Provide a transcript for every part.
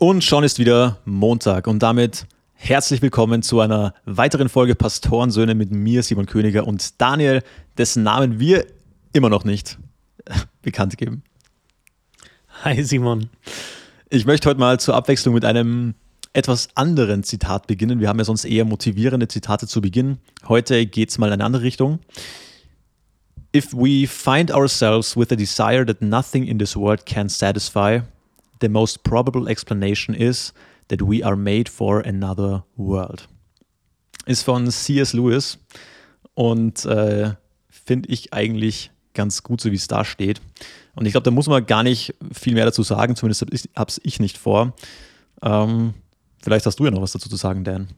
Und schon ist wieder Montag und damit herzlich willkommen zu einer weiteren Folge Pastorensöhne mit mir, Simon Königer und Daniel, dessen Namen wir immer noch nicht bekannt geben. Hi Simon. Ich möchte heute mal zur Abwechslung mit einem etwas anderen Zitat beginnen. Wir haben ja sonst eher motivierende Zitate zu Beginn. Heute geht es mal in eine andere Richtung. If we find ourselves with a desire that nothing in this world can satisfy, the most probable explanation is that we are made for another world. Ist von C.S. Lewis und äh, finde ich eigentlich ganz gut, so wie es da steht. Und ich glaube, da muss man gar nicht viel mehr dazu sagen, zumindest habe es ich nicht vor. Ähm, vielleicht hast du ja noch was dazu zu sagen, Dan.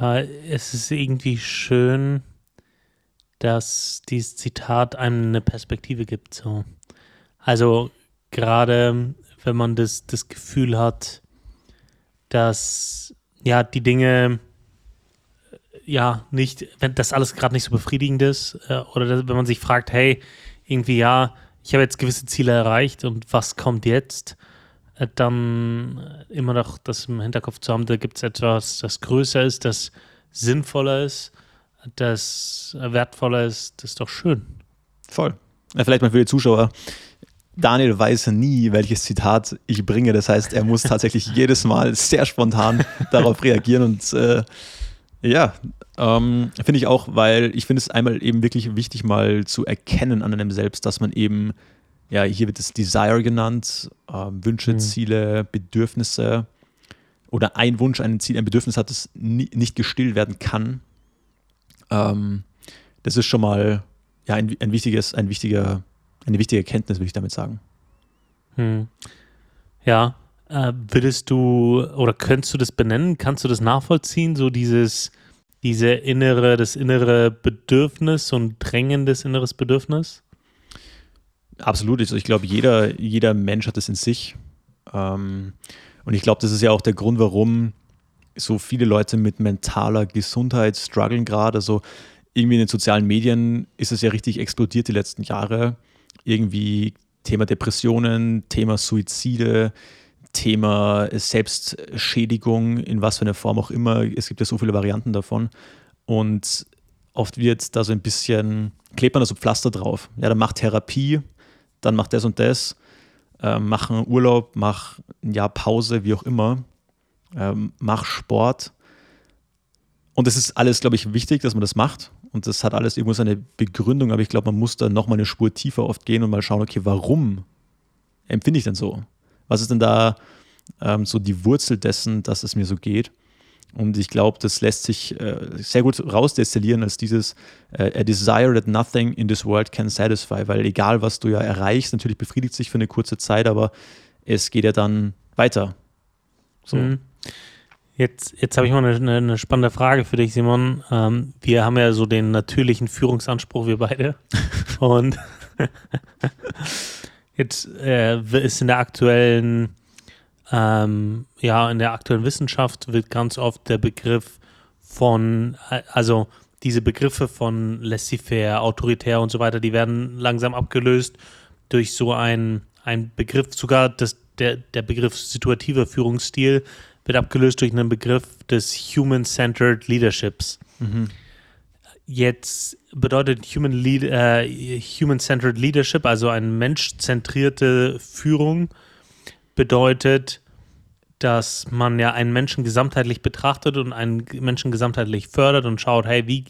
Ja, es ist irgendwie schön, dass dieses Zitat einem eine Perspektive gibt. So. Also gerade wenn man das, das Gefühl hat, dass ja die Dinge ja nicht, wenn das alles gerade nicht so befriedigend ist, äh, oder wenn man sich fragt, hey, irgendwie ja, ich habe jetzt gewisse Ziele erreicht und was kommt jetzt, äh, dann immer noch das im Hinterkopf zu haben, da gibt es etwas, das größer ist, das sinnvoller ist, das wertvoller ist, das ist doch schön. Voll. Ja, vielleicht mal für die Zuschauer. Daniel weiß nie, welches Zitat ich bringe. Das heißt, er muss tatsächlich jedes Mal sehr spontan darauf reagieren. Und äh, ja, ähm, finde ich auch, weil ich finde es einmal eben wirklich wichtig, mal zu erkennen an einem selbst, dass man eben, ja, hier wird es Desire genannt, äh, Wünsche, mhm. Ziele, Bedürfnisse oder ein Wunsch, ein Ziel, ein Bedürfnis hat, das nie, nicht gestillt werden kann. Ähm, das ist schon mal ja, ein, ein wichtiges, ein wichtiger eine wichtige Erkenntnis, würde ich damit sagen. Hm. Ja, äh, würdest du oder könntest du das benennen? Kannst du das nachvollziehen? So dieses, diese innere, das innere Bedürfnis und drängendes inneres Bedürfnis? Absolut. Also ich glaube, jeder, jeder Mensch hat es in sich. Ähm, und ich glaube, das ist ja auch der Grund, warum so viele Leute mit mentaler Gesundheit strugglen gerade. Also irgendwie in den sozialen Medien ist es ja richtig explodiert die letzten Jahre irgendwie Thema Depressionen, Thema Suizide, Thema Selbstschädigung, in was für einer Form auch immer. Es gibt ja so viele Varianten davon. Und oft wird da so ein bisschen, klebt man da so Pflaster drauf. Ja, dann macht Therapie, dann macht das und das, äh, mach einen Urlaub, mach ein Jahr Pause, wie auch immer, ähm, mach Sport. Und das ist alles, glaube ich, wichtig, dass man das macht. Und das hat alles irgendwo seine Begründung, aber ich glaube, man muss da nochmal eine Spur tiefer oft gehen und mal schauen, okay, warum empfinde ich denn so? Was ist denn da ähm, so die Wurzel dessen, dass es mir so geht? Und ich glaube, das lässt sich äh, sehr gut rausdestillieren als dieses äh, A desire that nothing in this world can satisfy, weil egal, was du ja erreichst, natürlich befriedigt sich für eine kurze Zeit, aber es geht ja dann weiter. So. Mhm. Jetzt, jetzt habe ich mal eine, eine, spannende Frage für dich, Simon. Ähm, wir haben ja so den natürlichen Führungsanspruch, wir beide. Und jetzt äh, ist in der aktuellen, ähm, ja, in der aktuellen Wissenschaft wird ganz oft der Begriff von, äh, also diese Begriffe von laissez-faire, autoritär und so weiter, die werden langsam abgelöst durch so ein, ein Begriff, sogar das, der, der Begriff situativer Führungsstil wird abgelöst durch einen Begriff des Human-Centered Leaderships. Mhm. Jetzt bedeutet Human Lead, äh, Human-Centered Leadership, also eine menschzentrierte Führung, bedeutet, dass man ja einen Menschen gesamtheitlich betrachtet und einen Menschen gesamtheitlich fördert und schaut, hey, wie,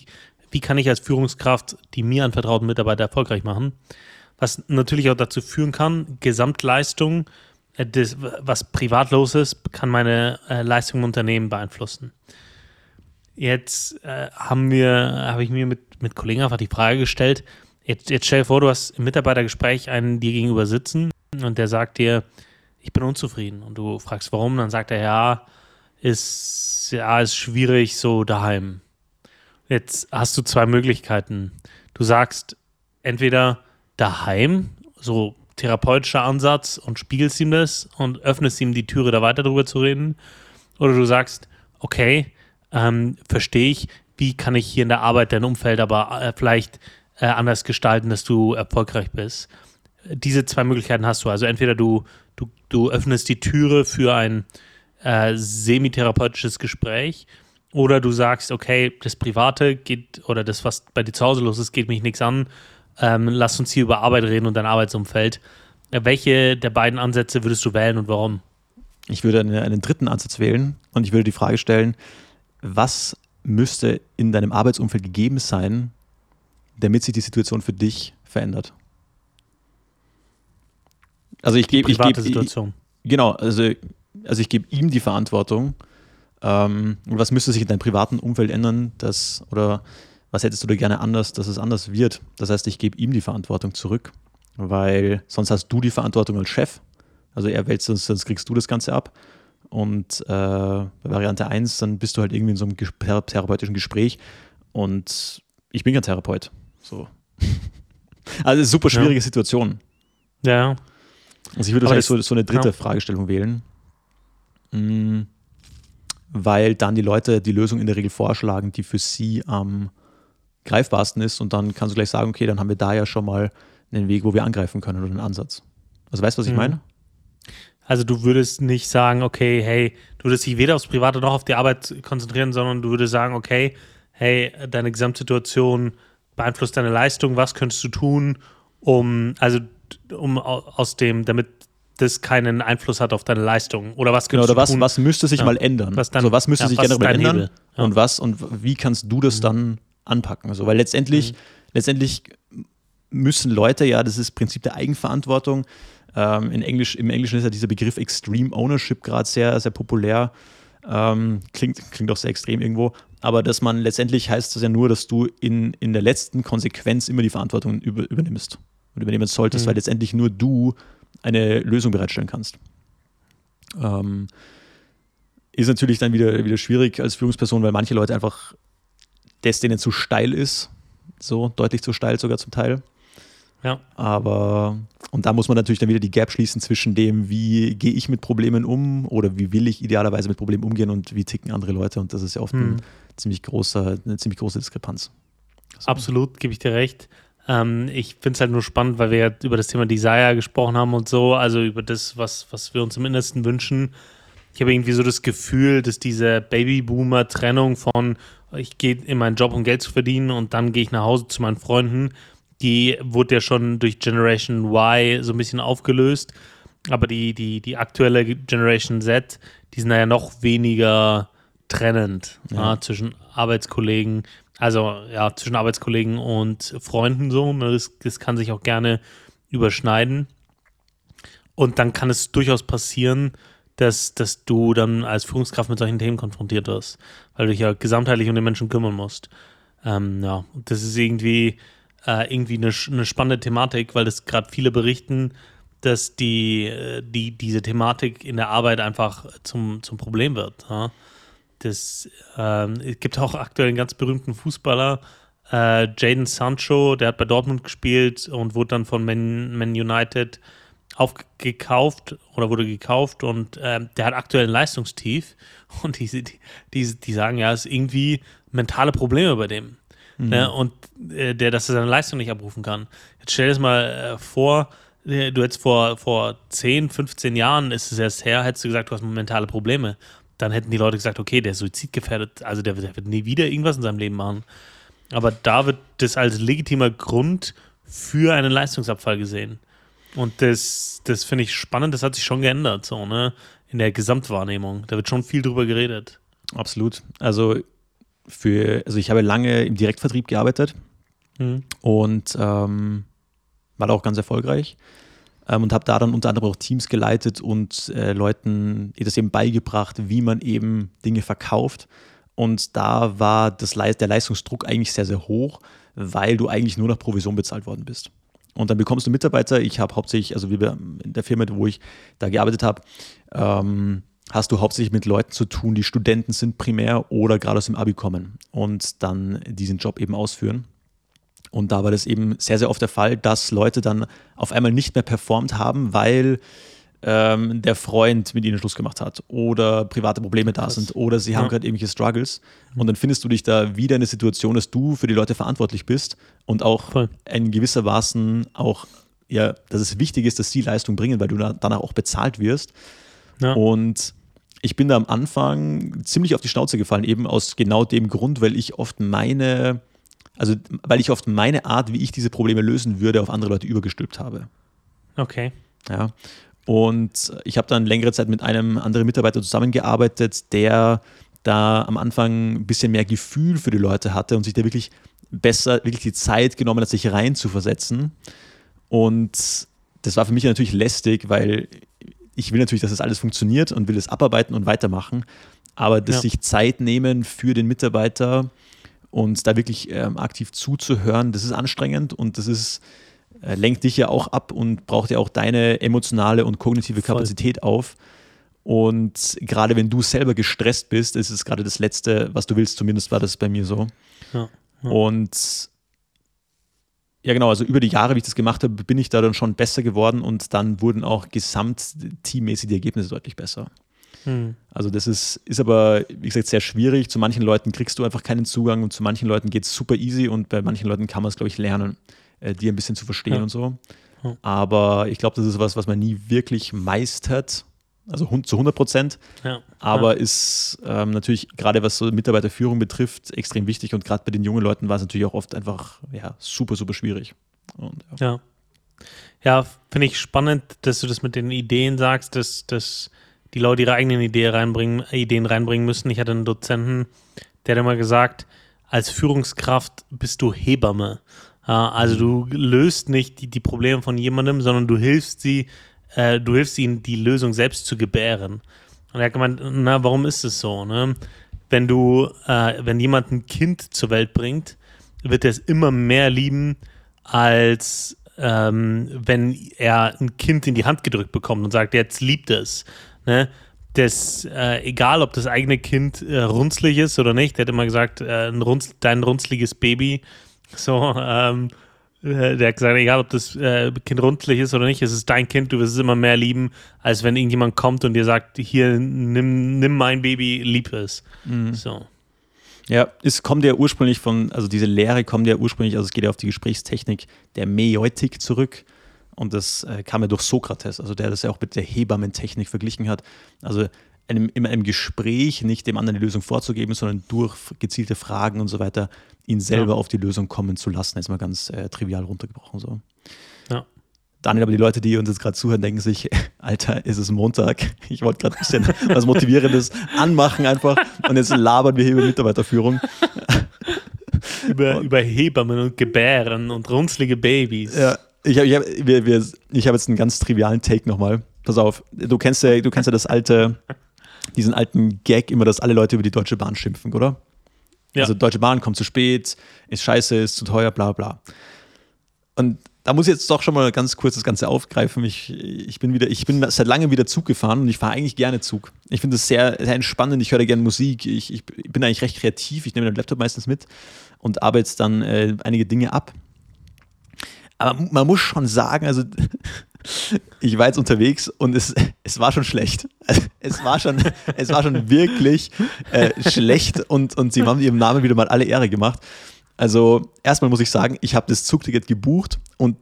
wie kann ich als Führungskraft die mir anvertrauten Mitarbeiter erfolgreich machen? Was natürlich auch dazu führen kann, Gesamtleistung das, was privat los ist, kann meine äh, Leistung im Unternehmen beeinflussen. Jetzt äh, haben wir, habe ich mir mit, mit Kollegen einfach die Frage gestellt, jetzt, jetzt stell dir vor, du hast im Mitarbeitergespräch einen dir gegenüber sitzen und der sagt dir, ich bin unzufrieden. Und du fragst, warum, dann sagt er, ja, ist, ja, ist schwierig so daheim. Jetzt hast du zwei Möglichkeiten. Du sagst entweder daheim, so therapeutischer Ansatz und spiegelst ihm das und öffnest ihm die Türe, da weiter drüber zu reden. Oder du sagst, okay, ähm, verstehe ich, wie kann ich hier in der Arbeit dein Umfeld aber äh, vielleicht äh, anders gestalten, dass du erfolgreich bist. Diese zwei Möglichkeiten hast du. Also entweder du, du, du öffnest die Türe für ein äh, semitherapeutisches Gespräch oder du sagst, okay, das Private geht oder das, was bei dir zu Hause los ist, geht mich nichts an. Ähm, lass uns hier über Arbeit reden und dein Arbeitsumfeld. Äh, welche der beiden Ansätze würdest du wählen und warum? Ich würde einen, einen dritten Ansatz wählen und ich würde die Frage stellen, was müsste in deinem Arbeitsumfeld gegeben sein, damit sich die Situation für dich verändert? Also ich gebe, ich gebe, genau, also, also ich gebe ihm die Verantwortung. Ähm, was müsste sich in deinem privaten Umfeld ändern, dass, oder was hättest du da gerne anders, dass es anders wird? Das heißt, ich gebe ihm die Verantwortung zurück, weil sonst hast du die Verantwortung als Chef. Also er wälzt sonst, sonst kriegst du das Ganze ab. Und äh, bei Variante 1, dann bist du halt irgendwie in so einem therapeutischen Gespräch und ich bin kein Therapeut. So. also super schwierige ja. Situation. Ja. Also ich würde wahrscheinlich so, so eine dritte ja. Fragestellung wählen. Mhm. Weil dann die Leute die Lösung in der Regel vorschlagen, die für sie am greifbarsten ist. Und dann kannst du gleich sagen, okay, dann haben wir da ja schon mal einen Weg, wo wir angreifen können oder einen Ansatz. Also weißt du, was ich mhm. meine? Also du würdest nicht sagen, okay, hey, du würdest dich weder aufs Private noch auf die Arbeit konzentrieren, sondern du würdest sagen, okay, hey, deine Gesamtsituation beeinflusst deine Leistung, was könntest du tun, um, also um aus dem, damit das keinen Einfluss hat auf deine Leistung? Oder was genau, oder was, tun? was müsste sich ja. mal ändern? Was, dann, also was müsste ja, sich generell ändern? Ja. Und was und wie kannst du das mhm. dann anpacken? Also, weil letztendlich, mhm. letztendlich müssen Leute ja, das ist das Prinzip der Eigenverantwortung. Ähm, in Englisch, Im Englischen ist ja dieser Begriff Extreme Ownership gerade sehr, sehr populär. Ähm, klingt, klingt auch sehr extrem irgendwo. Aber dass man letztendlich heißt das ja nur, dass du in, in der letzten Konsequenz immer die Verantwortung über, übernimmst und übernehmen solltest, mhm. weil letztendlich nur du eine Lösung bereitstellen kannst. Ähm, ist natürlich dann wieder, wieder schwierig als Führungsperson, weil manche Leute einfach das denen zu steil ist, so deutlich zu steil sogar zum Teil. Ja. Aber, und da muss man natürlich dann wieder die Gap schließen zwischen dem, wie gehe ich mit Problemen um oder wie will ich idealerweise mit Problemen umgehen und wie ticken andere Leute. Und das ist ja oft mhm. ein ziemlich großer, eine ziemlich große Diskrepanz. Also, Absolut, gebe ich dir recht. Ähm, ich finde es halt nur spannend, weil wir ja über das Thema Desire gesprochen haben und so, also über das, was, was wir uns im Innersten wünschen. Ich habe irgendwie so das Gefühl, dass diese Babyboomer-Trennung von ich gehe in meinen Job, um Geld zu verdienen und dann gehe ich nach Hause zu meinen Freunden, die wurde ja schon durch Generation Y so ein bisschen aufgelöst. Aber die, die, die aktuelle Generation Z, die sind ja noch weniger trennend ja. Ja, zwischen Arbeitskollegen, also ja, zwischen Arbeitskollegen und Freunden so. Ne? Das, das kann sich auch gerne überschneiden. Und dann kann es durchaus passieren, dass, dass du dann als Führungskraft mit solchen Themen konfrontiert wirst, weil du dich ja gesamtheitlich um den Menschen kümmern musst. Ähm, ja, das ist irgendwie, äh, irgendwie eine, eine spannende Thematik, weil das gerade viele berichten, dass die, äh, die, diese Thematik in der Arbeit einfach zum, zum Problem wird. Ja? Das, ähm, es gibt auch aktuell einen ganz berühmten Fußballer, äh, Jaden Sancho, der hat bei Dortmund gespielt und wurde dann von Man, Man United aufgekauft oder wurde gekauft und äh, der hat aktuell ein Leistungstief und die, die, die, die sagen ja, es ist irgendwie mentale Probleme bei dem. Mhm. Ne? Und äh, der, dass er seine Leistung nicht abrufen kann. Jetzt stell dir das mal äh, vor, äh, du hättest vor, vor 10, 15 Jahren, ist es erst her, hättest du gesagt, du hast mentale Probleme dann hätten die Leute gesagt, okay, der ist suizidgefährdet, also der, der wird nie wieder irgendwas in seinem Leben machen. Aber da wird das als legitimer Grund für einen Leistungsabfall gesehen. Und das, das finde ich spannend, das hat sich schon geändert, so, ne? In der Gesamtwahrnehmung. Da wird schon viel drüber geredet. Absolut. Also für, also ich habe lange im Direktvertrieb gearbeitet mhm. und ähm, war da auch ganz erfolgreich ähm, und habe da dann unter anderem auch Teams geleitet und äh, Leuten das eben beigebracht, wie man eben Dinge verkauft. Und da war das, der Leistungsdruck eigentlich sehr, sehr hoch, weil du eigentlich nur nach Provision bezahlt worden bist. Und dann bekommst du Mitarbeiter. Ich habe hauptsächlich, also wie in der Firma, wo ich da gearbeitet habe, ähm, hast du hauptsächlich mit Leuten zu tun, die Studenten sind primär oder gerade aus dem Abi kommen und dann diesen Job eben ausführen. Und da war das eben sehr, sehr oft der Fall, dass Leute dann auf einmal nicht mehr performt haben, weil ähm, der Freund mit ihnen Schluss gemacht hat oder private Probleme da Krass. sind oder sie haben gerade irgendwelche Struggles. Mhm. Und dann findest du dich da wieder in der Situation, dass du für die Leute verantwortlich bist und auch Voll. in gewisser Maßen auch ja, dass es wichtig ist, dass sie Leistung bringen, weil du danach auch bezahlt wirst. Ja. Und ich bin da am Anfang ziemlich auf die Schnauze gefallen, eben aus genau dem Grund, weil ich oft meine, also weil ich oft meine Art, wie ich diese Probleme lösen würde, auf andere Leute übergestülpt habe. Okay. Ja. Und ich habe dann längere Zeit mit einem anderen Mitarbeiter zusammengearbeitet, der da am Anfang ein bisschen mehr Gefühl für die Leute hatte und sich da wirklich besser, wirklich die Zeit genommen hat, sich rein zu versetzen. Und das war für mich natürlich lästig, weil ich will natürlich, dass das alles funktioniert und will es abarbeiten und weitermachen. Aber das Ja. sich Zeit nehmen für den Mitarbeiter und da wirklich ähm, aktiv zuzuhören, das ist anstrengend und das ist, äh, lenkt dich ja auch ab und braucht ja auch deine emotionale und kognitive Voll. Kapazität auf. Und gerade wenn du selber gestresst bist, ist es gerade das Letzte, was du willst. Zumindest war das bei mir so. Ja. Ja. Und ja, genau, also über die Jahre, wie ich das gemacht habe, bin ich da dann schon besser geworden und dann wurden auch gesamtteammäßig die Ergebnisse deutlich besser. Hm. Also das ist, ist aber, wie gesagt, sehr schwierig. Zu manchen Leuten kriegst du einfach keinen Zugang und zu manchen Leuten geht es super easy und bei manchen Leuten kann man es, glaube ich, lernen, äh, die ein bisschen zu verstehen Ja. und so. Ja. Aber ich glaube, das ist was, was man nie wirklich meistert, also zu 100 Prozent. Ja. Aber ist ähm, natürlich, gerade was so Mitarbeiterführung betrifft, extrem wichtig und gerade bei den jungen Leuten war es natürlich auch oft einfach ja, super, super schwierig. Und, ja. Ja. Ja, finde ich spannend, dass du das mit den Ideen sagst, dass, dass die Leute ihre eigenen Ideen reinbringen, Ideen reinbringen müssen. Ich hatte einen Dozenten, der hat immer gesagt, als Führungskraft bist du Hebamme. Also du löst nicht die, die Probleme von jemandem, sondern du hilfst sie, äh, du hilfst ihnen, die Lösung selbst zu gebären. Und er hat gemeint, na, warum ist es so? Ne? Wenn du, äh, wenn jemand ein Kind zur Welt bringt, wird er es immer mehr lieben, als ähm, wenn er ein Kind in die Hand gedrückt bekommt und sagt, jetzt liebt es. Ne? Das, äh, egal, ob das eigene Kind äh, runzlig ist oder nicht, der hat immer gesagt, äh, runz, dein runzliges Baby, so, ähm, äh, der hat gesagt, egal, ob das äh, Kind runzlig ist oder nicht, es ist dein Kind, du wirst es immer mehr lieben, als wenn irgendjemand kommt und dir sagt, hier, nimm, nimm mein Baby, lieb es. So. Ja, es kommt ja ursprünglich von, also diese Lehre kommt ja ursprünglich, also es geht ja auf die Gesprächstechnik der Meutik zurück. Und das äh, kam ja durch Sokrates, also der das ja auch mit der Hebammentechnik verglichen hat. Also einem, in einem Gespräch nicht dem anderen die Lösung vorzugeben, sondern durch gezielte Fragen und so weiter ihn selber Ja. auf die Lösung kommen zu lassen. Jetzt mal ganz äh, trivial runtergebrochen so. Ja. Daniel, aber die Leute, die uns jetzt gerade zuhören, denken sich, Alter, ist es Montag. Ich wollte gerade ein bisschen was Motivierendes anmachen einfach. Und jetzt labern wir hier über Mitarbeiterführung. Über, über Hebammen und Gebären und runzlige Babys. Ja, ich habe ich hab, wir, wir, ich hab jetzt einen ganz trivialen Take nochmal. Pass auf, du kennst ja, du kennst ja das alte, diesen alten Gag immer, dass alle Leute über die Deutsche Bahn schimpfen, oder? Ja. Also Deutsche Bahn kommt zu spät, ist scheiße, ist zu teuer, bla bla. Und da muss ich jetzt doch schon mal ganz kurz das Ganze aufgreifen. Ich, ich bin wieder, ich bin seit langem wieder Zug gefahren und ich fahre eigentlich gerne Zug. Ich finde es sehr, sehr entspannend, ich höre gerne Musik, ich, ich bin eigentlich recht kreativ, ich nehme den Laptop meistens mit und arbeite dann äh, einige Dinge ab. Aber man muss schon sagen, also ich war jetzt unterwegs und es, es war schon schlecht. Es war schon, es war schon wirklich äh, schlecht und, und sie haben ihrem Namen wieder mal alle Ehre gemacht. Also erstmal muss ich sagen, ich habe das Zugticket gebucht und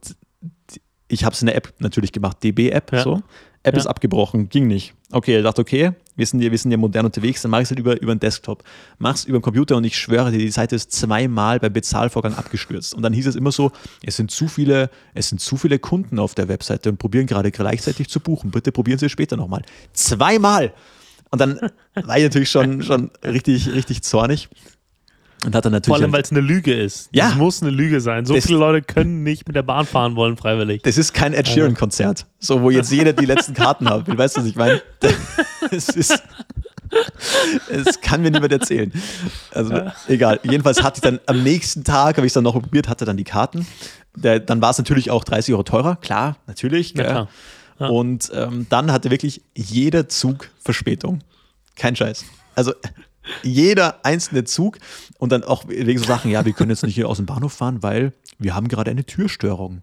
ich habe es in der App natürlich gemacht, DB-App. Ja. So. App Ja. ist abgebrochen, ging nicht. Okay, ich dachte, okay, wir sind ja, wir sind ja modern unterwegs, dann mache ich es halt über, über den Desktop. Mach's über den Computer und ich schwöre dir, die Seite ist zweimal beim Bezahlvorgang abgestürzt. Und dann hieß es immer so, es sind zu viele, es sind zu viele Kunden auf der Webseite und probieren gerade gleichzeitig zu buchen. Bitte probieren Sie es später nochmal. Zweimal! Und dann war ich natürlich schon, schon richtig, richtig zornig. Und hat dann natürlich. Vor allem, weil es eine Lüge ist. Ja. Das muss eine Lüge sein. So Das- viele Leute können nicht mit der Bahn fahren wollen, freiwillig. Das ist kein Ed Sheeran-Konzert, so wo jetzt jeder die letzten Karten haben will. Weißt du, was ich meine? Es ist. Es kann mir niemand erzählen. Also, egal. Jedenfalls hatte ich dann am nächsten Tag, habe ich es dann noch probiert, hatte dann die Karten. Der, dann war es natürlich auch 30 Euro teurer, klar, natürlich. Na gell. klar. Ja. Und ähm, dann hatte wirklich jeder Zug Verspätung. Kein Scheiß. Also jeder einzelne Zug und dann auch wegen so Sachen, ja, wir können jetzt nicht hier aus dem Bahnhof fahren, weil wir haben gerade eine Türstörung.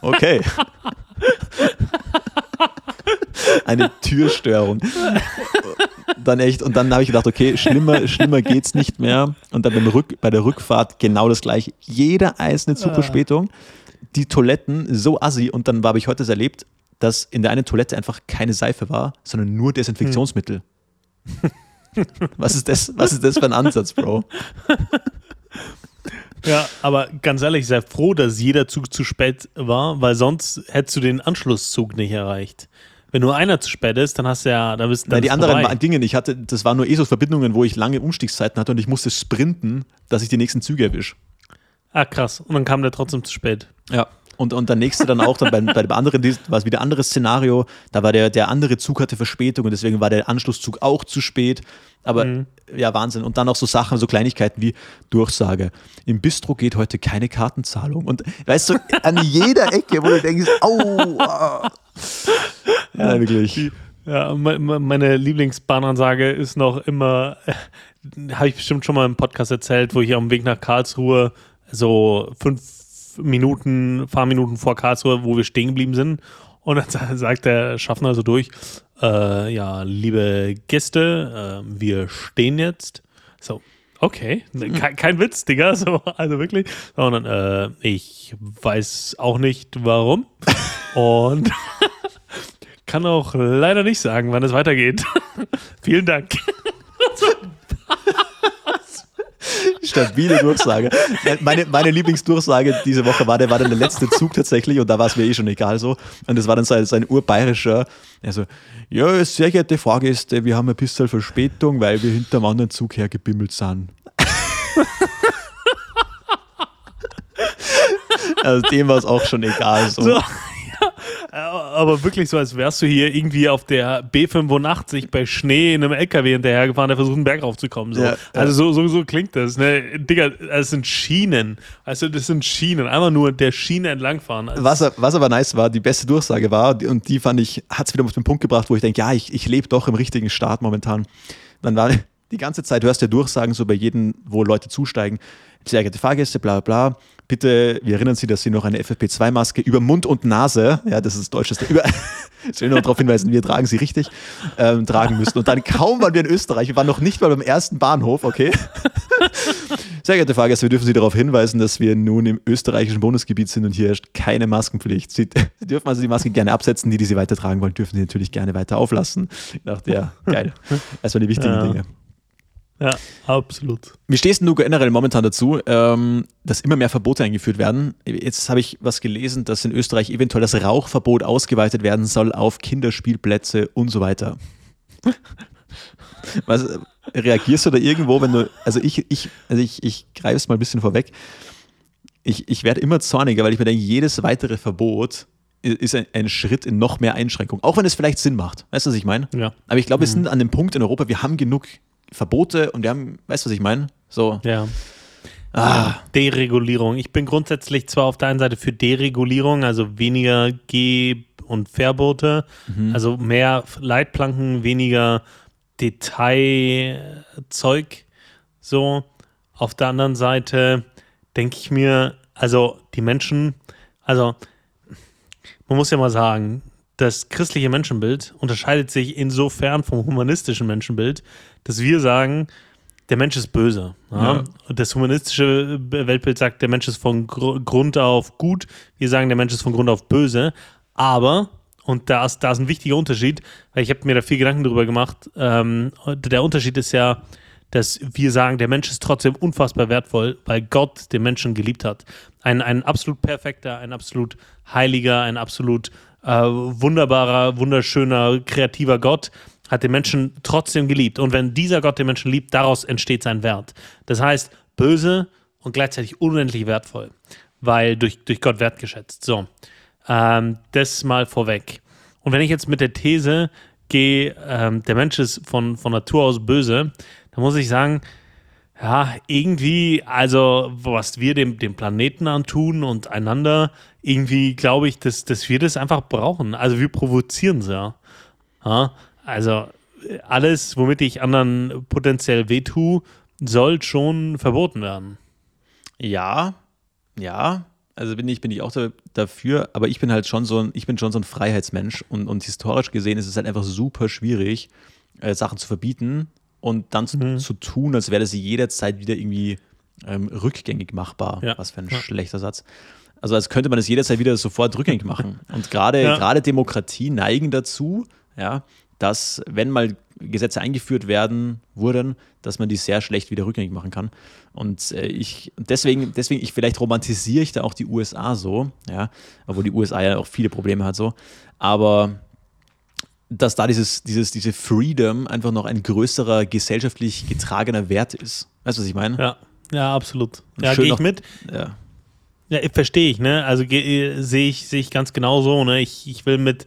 Okay. eine Türstörung. Dann echt, und dann habe ich gedacht, okay, schlimmer, schlimmer geht's nicht mehr. Und dann beim Rück, bei der Rückfahrt genau das gleiche. Jeder einzelne Zugverspätung. die Toiletten so assi und dann habe ich heute das erlebt, dass in der einen Toilette einfach keine Seife war, sondern nur Desinfektionsmittel. Hm. Was, ist das, was ist das für ein Ansatz, Bro? Ja, aber ganz ehrlich, sei froh, dass jeder Zug zu spät war, weil sonst hättest du den Anschlusszug nicht erreicht. Wenn nur einer zu spät ist, dann hast du ja, dann bist Nein, die anderen vorbei. Dinge, ich hatte, das waren nur ESO-Verbindungen, wo ich lange Umstiegszeiten hatte und ich musste sprinten, dass ich die nächsten Züge erwische. Ah, krass. Und dann kam der trotzdem zu spät. Ja. Und, und der nächste dann auch, dann bei, bei dem anderen war es wieder ein anderes Szenario. Da war der, der andere Zug hatte Verspätung und deswegen war der Anschlusszug auch zu spät. Aber mhm. ja, Wahnsinn. Und dann auch so Sachen, so Kleinigkeiten wie Durchsage. Im Bistro geht heute keine Kartenzahlung. Und weißt du, an jeder Ecke, wo du denkst, au, ah. Ja, wirklich. Ja, meine Lieblingsbahnansage ist noch immer, äh, habe ich bestimmt schon mal im Podcast erzählt, wo ich am Weg nach Karlsruhe so fünf Minuten, Fahrminuten vor Karlsruhe, wo wir stehen geblieben sind. Und dann sagt der Schaffner so durch, äh, ja, liebe Gäste, äh, wir stehen jetzt. So, okay, kein, kein Witz, Digga, so, also wirklich. Sondern äh, ich weiß auch nicht warum. Und kann auch leider nicht sagen, wann es weitergeht. Vielen Dank. Stabile Durchsage. Meine, meine Lieblingsdurchsage diese Woche war der, war dann der letzte Zug tatsächlich und da war es mir eh schon egal so. Und das war dann so ein, so ein urbayerischer, also, ja, sehr geehrte Fahrgäste, wir haben ein bisschen Verspätung, weil wir hinterm anderen Zug hergebimmelt sind. also dem war es auch schon egal. So. so aber wirklich so, als wärst du hier irgendwie auf der B85 bei Schnee in einem LKW hinterhergefahren, der versucht, einen Berg raufzukommen. So. Ja, also so, so, so, klingt das. Ne? Digga, das sind Schienen. Also das sind Schienen. Einfach nur der Schiene entlangfahren. Also was, was aber nice war, die beste Durchsage war, und die fand ich, hat es wieder auf den Punkt gebracht, wo ich denke, ja, ich, ich lebe doch im richtigen Staat momentan. Dann war die ganze Zeit, hörst du ja Durchsagen so bei jedem, wo Leute zusteigen, sehr geehrte Fahrgäste, bla bla bla Bitte, wir erinnern Sie, dass Sie noch eine FFP2-Maske über Mund und Nase, ja, das ist deutsches, über, ich will nur darauf hinweisen, wir tragen sie richtig, ähm, tragen müssen. Und dann kaum waren wir in Österreich, wir waren noch nicht mal beim ersten Bahnhof, okay? Sehr geehrte Fahrgäste, wir dürfen Sie darauf hinweisen, dass wir nun im österreichischen Bundesgebiet sind und hier herrscht keine Maskenpflicht. Sie, dürfen also die Maske gerne absetzen, die, die Sie weitertragen wollen, dürfen Sie natürlich gerne weiter auflassen. Ich dachte, ja, geil. Das waren die wichtigen ja. Dinge. Ja, absolut. Wie stehst du generell momentan dazu, ähm, dass immer mehr Verbote eingeführt werden? Jetzt habe ich was gelesen, dass in Österreich eventuell das Rauchverbot ausgeweitet werden soll auf Kinderspielplätze und so weiter. was, reagierst du da irgendwo, wenn du, also ich, ich, also ich, ich greife es mal ein bisschen vorweg. Ich, ich werde immer zorniger, weil ich mir denke, jedes weitere Verbot ist ein, ein, Schritt in noch mehr Einschränkung. Auch wenn es vielleicht Sinn macht. Weißt du, was ich meine? Ja. Aber ich glaube, wir mhm. sind an dem Punkt in Europa, wir haben genug Verbote und wir haben, weißt du, was ich meine? So. Ja. Ah. Deregulierung. Ich bin grundsätzlich zwar auf der einen Seite für Deregulierung, also weniger Geh- und Verbote, mhm. also mehr Leitplanken, weniger Detailzeug. So. Auf der anderen Seite denke ich mir, also die Menschen, also man muss ja mal sagen, das christliche Menschenbild unterscheidet sich insofern vom humanistischen Menschenbild, dass wir sagen, der Mensch ist böse. Ja? Ja. Und das humanistische Weltbild sagt, der Mensch ist von Gr Grund auf gut. Wir sagen, der Mensch ist von Grund auf böse. Aber, und da ist, da ist ein wichtiger Unterschied, weil ich habe mir da viel Gedanken drüber gemacht, ähm, der Unterschied ist ja, dass wir sagen, der Mensch ist trotzdem unfassbar wertvoll, weil Gott den Menschen geliebt hat. Ein, ein absolut perfekter, ein absolut heiliger, ein absolut äh, wunderbarer, wunderschöner, kreativer Gott hat den Menschen trotzdem geliebt. Und wenn dieser Gott den Menschen liebt, daraus entsteht sein Wert. Das heißt, böse und gleichzeitig unendlich wertvoll, weil durch, durch Gott wertgeschätzt. So, ähm, das mal vorweg. Und wenn ich jetzt mit der These gehe, ähm, der Mensch ist von, von Natur aus böse, dann muss ich sagen, ja, irgendwie, also was wir dem, dem Planeten antun und einander, irgendwie glaube ich, dass, dass wir das einfach brauchen. Also wir provozieren sie ja. ja also alles, womit ich anderen potenziell wehtue, soll schon verboten werden. Ja, ja. Also bin ich, bin ich auch dafür, aber ich bin halt schon so ein, ich bin schon so ein Freiheitsmensch und, und historisch gesehen ist es halt einfach super schwierig, äh, Sachen zu verbieten und dann zu, mhm. zu tun, als wäre das jederzeit wieder irgendwie ähm, rückgängig machbar. Ja. Was für ein ja. schlechter Satz. Also als könnte man es jederzeit wieder sofort rückgängig machen. Und gerade Ja. gerade Demokratien neigen dazu, ja, dass wenn mal Gesetze eingeführt werden wurden, dass man die sehr schlecht wieder rückgängig machen kann. Und äh, ich deswegen deswegen ich vielleicht romantisiere ich da auch die USA so, ja, obwohl die USA ja auch viele Probleme hat so, aber dass da dieses, dieses, diese Freedom einfach noch ein größerer gesellschaftlich getragener Wert ist. Weißt du, was ich meine? Ja, ja, absolut. Ja, gehe ich mit. Ja. Ja, verstehe ich, ne? Also sehe ich, sehe ich ganz genau so, ne? Ich, ich will mit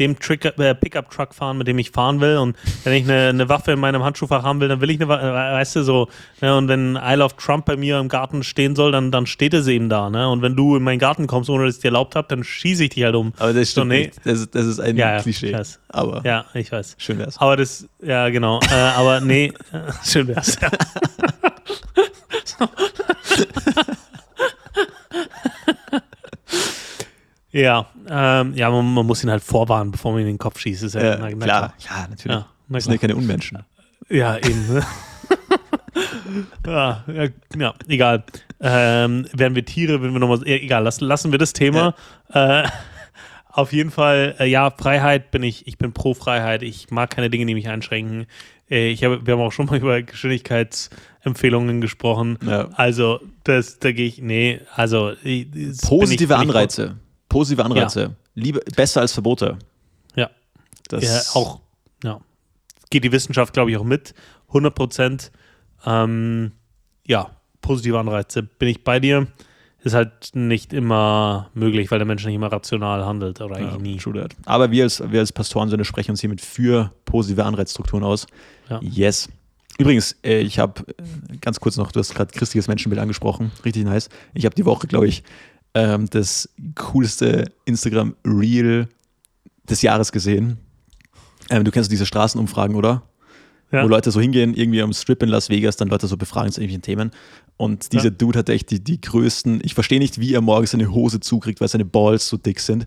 dem Trick, äh, Pickup-Truck fahren, mit dem ich fahren will. Und wenn ich eine, eine Waffe in meinem Handschuhfach haben will, dann will ich eine Waffe, äh, weißt du, so. Ne? Und wenn Isle of Trump bei mir im Garten stehen soll, dann, dann steht es eben da, ne? Und wenn du in meinen Garten kommst, ohne dass ich dir erlaubt habe, dann schieße ich dich halt um. Aber das stimmt So, nee. nicht. Das, ist- das ist ein Ja, ja, Klischee. weiß. Aber Ja, ich weiß. schön wär's. Aber das, ja, genau. Äh, aber nee, schön wär's. Ja. ja, ähm, ja man, man muss ihn halt vorwarnen, bevor man ihn in den Kopf schießt. Ist ja, Ja, na- na klar, klar, natürlich. Ja, na das sind ja keine Unmenschen. Ja, eben. Ne? ja, ja, ja, egal. Ähm, wären wir Tiere, wenn wir nochmal. Ja, egal, lassen, lassen wir das Thema. Äh, auf jeden Fall, äh, ja, Freiheit bin ich, ich bin pro Freiheit. Ich mag keine Dinge, die mich einschränken. Äh, ich habe, wir haben auch schon mal über Geschwindigkeitsempfehlungen gesprochen. Ja. Also, das, da gehe ich, nee, also. ich- Positive ich- Anreize. Positive Anreize. Liebe, besser als Verbote. Ja. Das Ja, auch, ja. Geht die Wissenschaft, glaube ich, auch mit. 100 Prozent. Ähm, ja, positive Anreize. Bin ich bei dir. Ist halt nicht immer möglich, weil der Mensch nicht immer rational handelt. Oder eigentlich Ja, nie. true that. Aber wir als, wir als Pastoren sprechen uns hiermit für positive Anreizstrukturen aus. Ja. Yes. Übrigens, äh, ich habe ganz kurz noch, du hast gerade christliches Menschenbild angesprochen, richtig nice. Ich habe die Woche, glaube ich, ähm, das coolste Instagram-Reel des Jahres gesehen. Ähm, du kennst diese Straßenumfragen, oder? Ja. Wo Leute so hingehen, irgendwie am Strip in Las Vegas, dann Leute so befragen zu irgendwelchen Themen. Und dieser Ja. Dude hat echt die, die größten, ich verstehe nicht, wie er morgens seine Hose zukriegt, weil seine Balls so dick sind.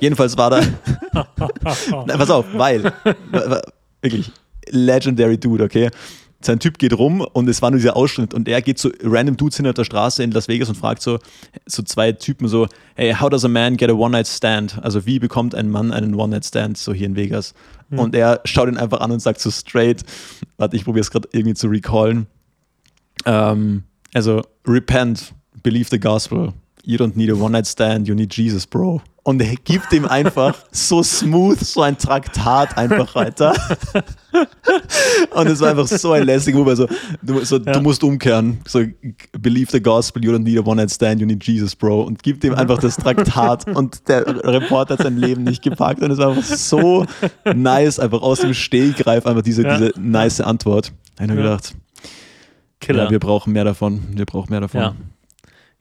Jedenfalls war da, Nein, pass auf, weil, wirklich, legendary Dude, okay? Sein Typ geht rum und es war nur dieser Ausschnitt und er geht zu random Dudes hinter der Straße in Las Vegas und fragt so, so zwei Typen so, hey, how does a man get a One-Night-Stand? Also wie bekommt ein Mann einen One-Night-Stand so hier in Vegas? Und er schaut ihn einfach an und sagt so straight, warte, ich probiere es gerade irgendwie zu recallen. Ähm, also, repent, believe the gospel. You don't need a One-Night-Stand, you need Jesus, bro. Und er gibt ihm einfach so smooth so ein Traktat einfach weiter. Und es war einfach so ein lässiger Move. Also, du, so, Ja. du musst umkehren. So, believe the gospel, you don't need a One-Night-Stand, you need Jesus, bro. Und gibt ihm einfach das Traktat. Und der Reporter hat sein Leben nicht gepackt. Und es war einfach so nice, einfach aus dem Stehgreif, einfach diese, Ja. diese nice Antwort. Da hab ich Ja. gedacht, Killer. ja, wir brauchen mehr davon. Wir brauchen mehr davon. Ja.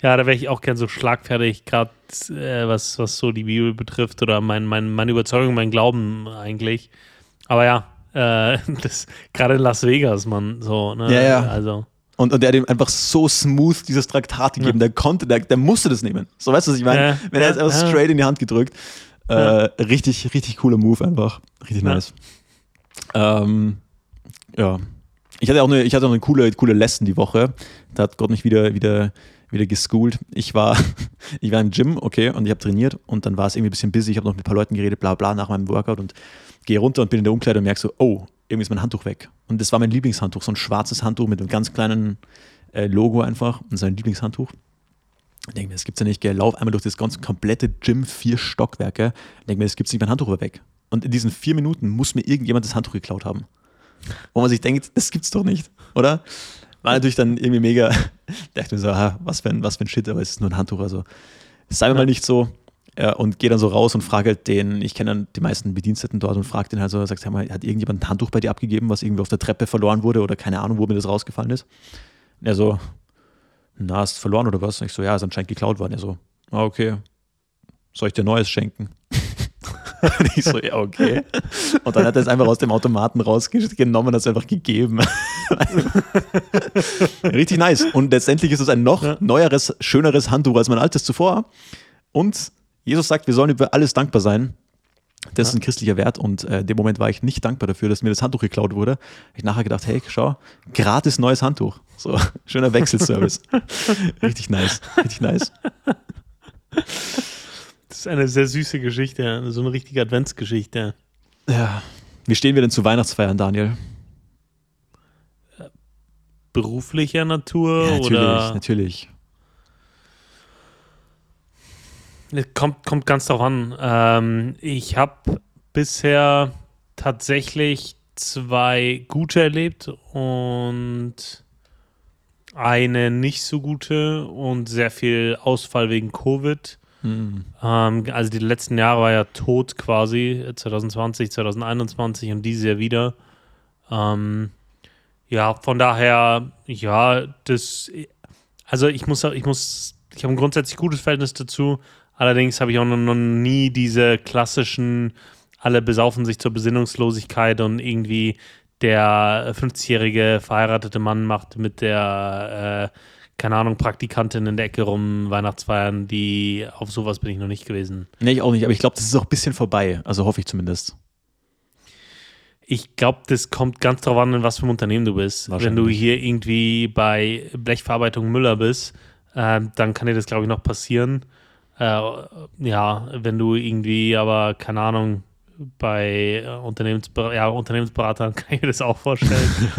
Ja, da wäre ich auch gern so schlagfertig, gerade äh, was, was so die Bibel betrifft oder mein, mein, meine Überzeugung, mein Glauben eigentlich. Aber ja, äh, gerade in Las Vegas, man, so, ne? Ja, ja. Also, Und, und der hat ihm einfach so smooth dieses Traktat gegeben. Der konnte, der, der musste das nehmen. So weißt du, was ich meine? Ja, Wenn er jetzt ja, einfach ja. straight in die Hand gedrückt. Äh, Ja. Richtig, richtig cooler Move einfach. Richtig Ja. nice. Ähm, ja. Ich hatte auch eine, ich hatte auch eine coole, coole Lesson die Woche. Da hat Gott mich wieder, wieder, wieder geschoolt. Ich war, ich war im Gym, okay, und ich habe trainiert und dann war es irgendwie ein bisschen busy. Ich habe noch mit ein paar Leuten geredet, bla bla, nach meinem Workout und gehe runter und bin in der Umkleide und merke so, oh, irgendwie ist mein Handtuch weg. Und das war mein Lieblingshandtuch, so ein schwarzes Handtuch mit einem ganz kleinen äh, Logo einfach und sein Lieblingshandtuch. Ich denke mir, das gibt's ja nicht, gell. Lauf einmal durch das ganze komplette Gym, vier Stockwerke. Ich denke mir, das gibt's nicht, mein Handtuch war weg. Und in diesen vier Minuten muss mir irgendjemand das Handtuch geklaut haben. Wo man sich denkt, das gibt's doch nicht, oder? War natürlich dann irgendwie mega, dachte mir so, ah, was für ein, was für ein Shit, aber es ist nur ein Handtuch, also sei mir mal nicht so. Ja, und gehe dann so raus und frage halt den, ich kenne dann die meisten Bediensteten dort und frage den halt so, sagt, mal, hat irgendjemand ein Handtuch bei dir abgegeben, was irgendwie auf der Treppe verloren wurde oder keine Ahnung, wo mir das rausgefallen ist? Und er so, na, hast du verloren oder was? Und ich so, ja, ist anscheinend geklaut worden. Er so, ah, okay. Soll ich dir Neues schenken? und ich so, ja, okay. Und dann hat er es einfach aus dem Automaten rausgenommen und hat es einfach gegeben. Richtig nice. Und letztendlich ist es ein noch Ja. neueres, schöneres Handtuch als mein altes zuvor. Und Jesus sagt, wir sollen über alles dankbar sein. Das ist ein christlicher Wert und äh, in dem Moment war ich nicht dankbar dafür, dass mir das Handtuch geklaut wurde. Ich nachher gedacht, hey, schau, gratis neues Handtuch. So, schöner Wechselservice. Richtig nice, richtig nice. Das ist eine sehr süße Geschichte, so eine richtige Adventsgeschichte. Ja. Wie stehen wir denn zu Weihnachtsfeiern, Daniel? Beruflicher Natur Ja, natürlich, oder natürlich. kommt, kommt ganz drauf an. Ähm, ich habe bisher tatsächlich zwei gute erlebt und eine nicht so gute und sehr viel Ausfall wegen Covid. Hm. Ähm, also die letzten Jahre war ja tot quasi, 2020, 2021 und dieses Jahr wieder. Ähm, ja, von daher, ja, das, also ich muss, ich muss, ich habe ein grundsätzlich gutes Verhältnis dazu. Allerdings habe ich auch noch, nie diese klassischen, alle besaufen sich zur Besinnungslosigkeit und irgendwie der 50-jährige verheiratete Mann macht mit der, äh, keine Ahnung, Praktikantin in der Ecke rum Weihnachtsfeiern, die auf sowas bin ich noch nicht gewesen. Nee, ich auch nicht, aber ich glaube, das ist auch ein bisschen vorbei. Also hoffe ich zumindest. Ich glaube, das kommt ganz drauf an, in was für ein Unternehmen du bist. Wenn du hier irgendwie bei Blechverarbeitung Müller bist, ähm, dann kann dir das, glaube ich, noch passieren. Äh, ja, wenn du irgendwie, aber keine Ahnung, bei äh, Unternehmensber ja, Unternehmensberatern kann ich mir das auch vorstellen.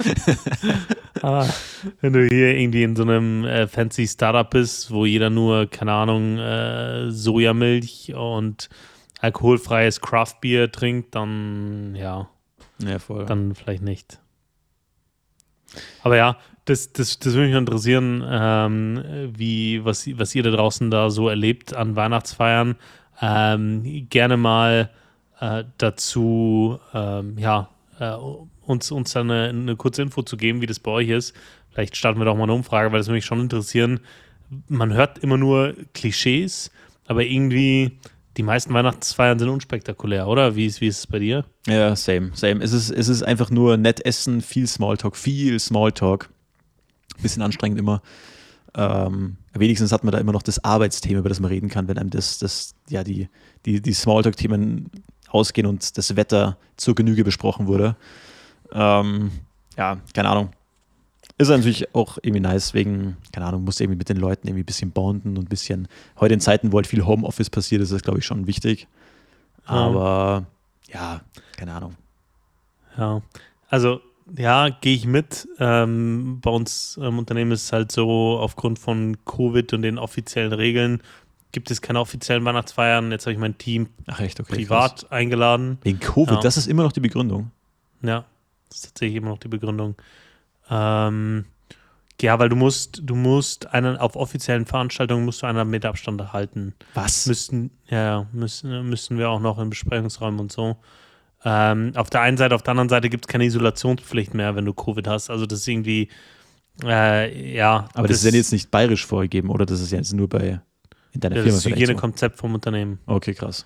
aber wenn du hier irgendwie in so einem äh, fancy Startup bist, wo jeder nur, keine Ahnung, äh, Sojamilch und alkoholfreies Craftbier trinkt, dann ja, Ja, voll. dann vielleicht nicht. Aber ja, das, das, das würde mich interessieren, ähm, wie, was, was ihr da draußen da so erlebt an Weihnachtsfeiern. Ähm, gerne mal äh, dazu, ähm, ja, äh, uns, uns dann eine, eine kurze Info zu geben, wie das bei euch ist. Vielleicht starten wir doch mal eine Umfrage, weil das würde mich schon interessieren. Man hört immer nur Klischees, aber irgendwie die meisten Weihnachtsfeiern sind unspektakulär, oder? Wie ist, wie ist es bei dir? Ja, same, same. Es ist, es ist einfach nur nett essen, viel Smalltalk, viel Smalltalk. Bisschen anstrengend immer. Ähm, wenigstens hat man da immer noch das Arbeitsthema, über das man reden kann, wenn einem das, das ja, die, die, die Smalltalk-Themen ausgehen und das Wetter zur Genüge besprochen wurde. Ähm, ja, keine Ahnung. Ist natürlich auch irgendwie nice, wegen, keine Ahnung, muss irgendwie mit den Leuten irgendwie ein bisschen bonden und ein bisschen, heute in Zeiten, wo halt viel Homeoffice passiert, ist das, glaube ich, schon wichtig. Aber ja, keine Ahnung. Ja, also ja, gehe ich mit. Ähm, bei uns im Unternehmen ist es halt so, aufgrund von Covid und den offiziellen Regeln gibt es keine offiziellen Weihnachtsfeiern. Jetzt habe ich mein Team echt, okay. privat eingeladen. Wegen Covid, Ja. das ist immer noch die Begründung. Ja, das ist tatsächlich immer noch die Begründung. Ähm, ja, weil du musst, du musst einen, auf offiziellen Veranstaltungen musst du einen Meter Abstand halten. Was? Müssten, ja, müssen, müssen wir auch noch in Besprechungsräumen und so. Ähm, auf der einen Seite, auf der anderen Seite gibt es keine Isolationspflicht mehr, wenn du Covid hast. Also das ist irgendwie, äh, ja. Aber das, ist ja jetzt nicht bayerisch vorgegeben, oder? Das ist ja jetzt nur bei in deiner ja, Firma das so. Hygienekonzept vom Unternehmen. Okay, krass.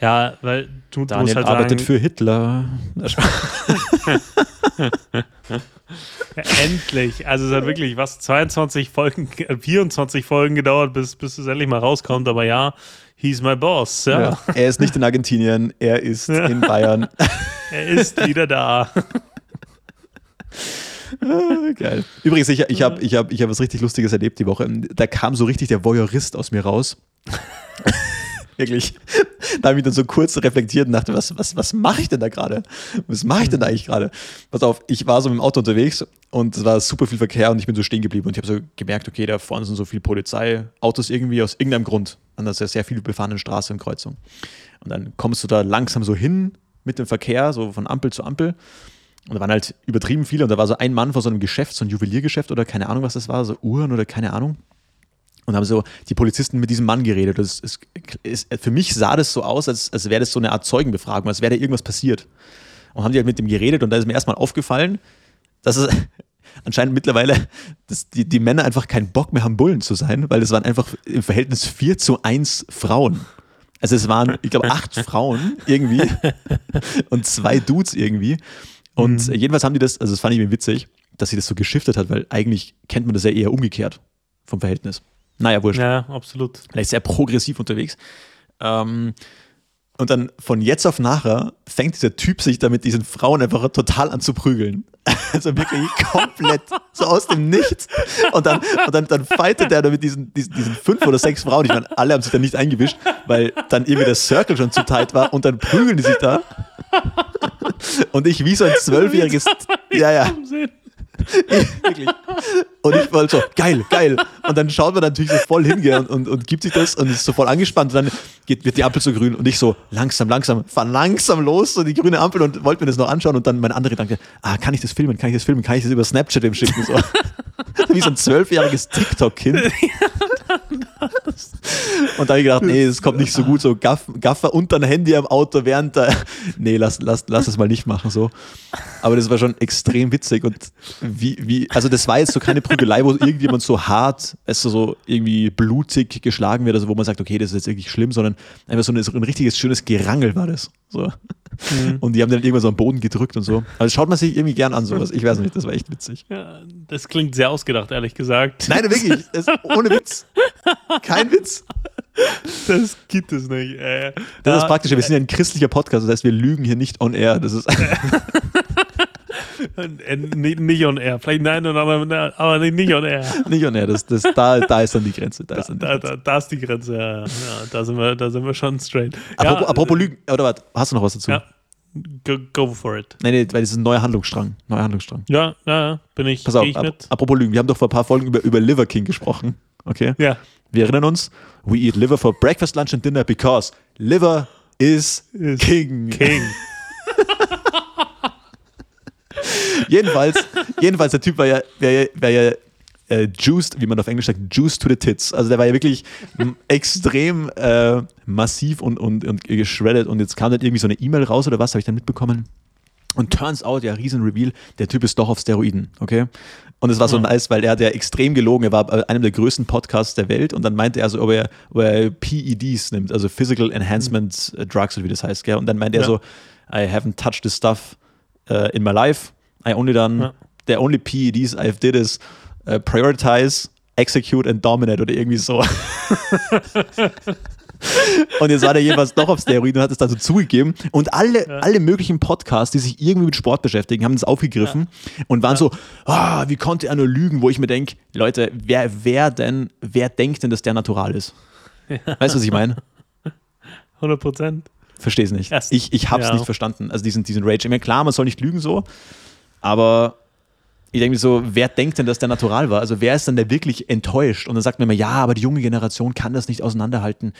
Ja, weil du, du musst Daniel halt arbeitet sagen, für Hitler. Endlich. Also es hat wirklich was 22 Folgen, äh, 24 Folgen gedauert, bis, bis es endlich mal rauskommt. Aber ja, he's my boss. Ja, Ja. Er ist nicht in Argentinien, er ist in Bayern. er ist wieder da. Ah, Geil. Übrigens, ich, ich habe ich hab, ich hab was richtig Lustiges erlebt die Woche. Da kam so richtig der Voyeurist aus mir raus. Wirklich. Da habe ich dann so kurz reflektiert und dachte, was, was, was mache ich denn da gerade? Was mache ich denn da eigentlich gerade? Pass auf, ich war so mit dem Auto unterwegs und es war super viel Verkehr und ich bin so stehen geblieben und ich habe so gemerkt, okay, da vorne sind so viele Polizeiautos irgendwie aus irgendeinem Grund. Und das ist ja sehr viel befahrene Straße und Kreuzung. Und dann kommst du da langsam so hin mit dem Verkehr, so von Ampel zu Ampel. Und da waren halt übertrieben viele und da war so ein Mann vor so einem Geschäft, so ein Juweliergeschäft oder keine Ahnung, was das war, so Uhren oder keine Ahnung. Und haben so die Polizisten mit diesem Mann geredet. Das ist, ist, für mich sah das so aus, als, als wäre das so eine Art Zeugenbefragung, als wäre da irgendwas passiert. Und haben die halt mit dem geredet und da ist mir erstmal aufgefallen, dass es anscheinend mittlerweile dass die, die Männer einfach keinen Bock mehr haben, Bullen zu sein, weil es waren einfach im Verhältnis 4 zu 1 Frauen. Also es waren, ich glaube, acht Frauen irgendwie und zwei Dudes irgendwie. Und jedenfalls haben die das, also das fand ich mir witzig, dass sie das so geschiftet hat, weil eigentlich kennt man das ja eher umgekehrt vom Verhältnis. Naja, wurscht. Ja, absolut. Vielleicht sehr progressiv unterwegs. Ähm, Und dann von jetzt auf nachher fängt dieser Typ sich da mit diesen Frauen einfach total an zu prügeln. Also wirklich komplett so aus dem Nichts. Und dann, und dann, dann fightet er da mit diesen, diesen, diesen fünf oder sechs Frauen. Ich meine, alle haben sich da nicht eingewischt, weil dann irgendwie der Circle schon zu tight war und dann prügeln die sich da. Und ich wie so ein zwölfjähriges. Ja, ja. Wirklich. Und ich wollte so, geil, geil. Und dann schaut man natürlich so voll hin und, und, und gibt sich das und ist so voll angespannt. Und dann geht, wird die Ampel so grün und ich so, langsam, langsam, fahr langsam los, so die grüne Ampel und wollte mir das noch anschauen. Und dann mein anderer Gedanke, ah, kann ich das filmen? Kann ich das filmen? Kann ich das über Snapchat ihm schicken? So. Wie so ein zwölfjähriges TikTok-Kind. und da habe ich gedacht, nee, das kommt nicht so gut, so Gaff, Gaffer und dann Handy am Auto während der. Nee, lass, lass, lass es mal nicht machen so. Aber das war schon extrem witzig und wie, wie, also das war jetzt so keine Prügelei, wo irgendjemand so hart, also so irgendwie blutig geschlagen wird, also wo man sagt, okay, das ist jetzt wirklich schlimm, sondern einfach so ein, so ein richtiges schönes Gerangel war das. So. Mhm. Und die haben dann irgendwann so am Boden gedrückt und so. Also schaut man sich irgendwie gern an, sowas. Ich weiß nicht, das war echt witzig. Ja, das klingt sehr ausgedacht, ehrlich gesagt. Nein, wirklich. Das, ohne Witz. Kein Witz. Das gibt es nicht. Äh, das ist praktisch. Wir sind ja ein christlicher Podcast, das heißt, wir lügen hier nicht on air. Das ist. Äh, nicht on air. Vielleicht nein, aber nicht on air. Nicht on air. Das, das, da, da ist dann die Grenze. Da, da, ist, dann die Grenze. Da, da, ist die Grenze. Ja, ja. da, sind wir, da sind wir schon straight. Apropos, ja, apropos Lügen. Oder was? Hast du noch was dazu? Ja. Go, go, for it. Nee, nee, weil das ist ein neuer Handlungsstrang. Neuer Handlungsstrang. Ja, ja, bin ich. Pass auf, ich ap apropos Lügen. Wir haben doch vor ein paar Folgen über, über Liver King gesprochen. Okay? Ja. Wir erinnern uns, we eat liver for breakfast, lunch and dinner because liver is, is king. King. jedenfalls, jedenfalls, der Typ war ja, war ja, war ja äh, juiced, wie man auf Englisch sagt, juiced to the tits. Also der war ja wirklich extrem äh, massiv und, und, und geschreddet und jetzt kam dann irgendwie so eine E-Mail raus oder was, habe ich dann mitbekommen. Und turns out, ja, riesen Reveal, der Typ ist doch auf Steroiden, okay? Und es war so nice, weil er hat ja extrem gelogen. Er war bei einem der größten Podcasts der Welt und dann meinte er so, ob er, ob er PEDs nimmt, also Physical Enhancement. Drugs, oder wie das heißt, gell? Und dann meinte ja. er so, I haven't touched this stuff uh, in my life. I only done, ja. the only PEDs I've did is uh, prioritize, execute and dominate oder irgendwie so. Und jetzt war der jeweils doch auf Steroiden und hat es so zugegeben. Und alle, ja. alle möglichen Podcasts, die sich irgendwie mit Sport beschäftigen, haben das aufgegriffen ja. und waren ja. so, oh, wie konnte er nur lügen, wo ich mir denke, Leute, wer, wer denn, wer denkt denn, dass der natural ist? Weißt du, was ich meine? 100 Prozent. Verstehe es nicht. Erst, ich ich habe es nicht verstanden. Also diesen, diesen Rage. Ich meine, klar, man soll nicht lügen so, aber ich denke mir so, wer denkt denn, dass der natural war? Also wer ist denn der wirklich enttäuscht? Und dann sagt man immer, ja, aber die junge Generation kann das nicht auseinanderhalten.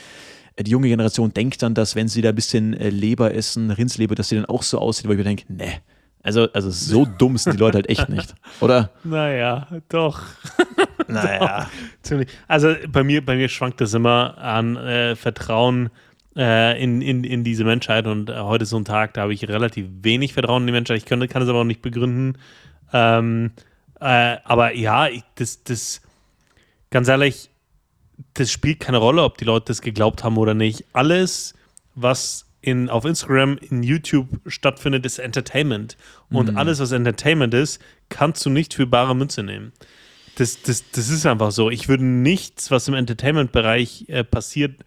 Die junge Generation denkt dann, dass wenn sie da ein bisschen äh, Leber essen, Rindsleber, dass sie dann auch so aussieht, weil ich mir denke, ne. Also, also so dumm sind die Leute halt echt nicht, oder? Naja, doch. Naja. Ziemlich. Also bei mir, bei mir schwankt das immer an äh, Vertrauen äh, in, in, in diese Menschheit und äh, heute ist so ein Tag, da habe ich relativ wenig Vertrauen in die Menschheit. Ich kann, kann es aber auch nicht begründen. Ähm, äh, aber ja, ich, das, das, ganz ehrlich, das spielt keine Rolle, ob die Leute das geglaubt haben oder nicht. Alles, was in, auf Instagram, in YouTube stattfindet, ist Entertainment. Und mhm. alles, was Entertainment ist, kannst du nicht für bare Münze nehmen. Das, das, das ist einfach so. Ich würde nichts, was im Entertainment-Bereich äh, passiert,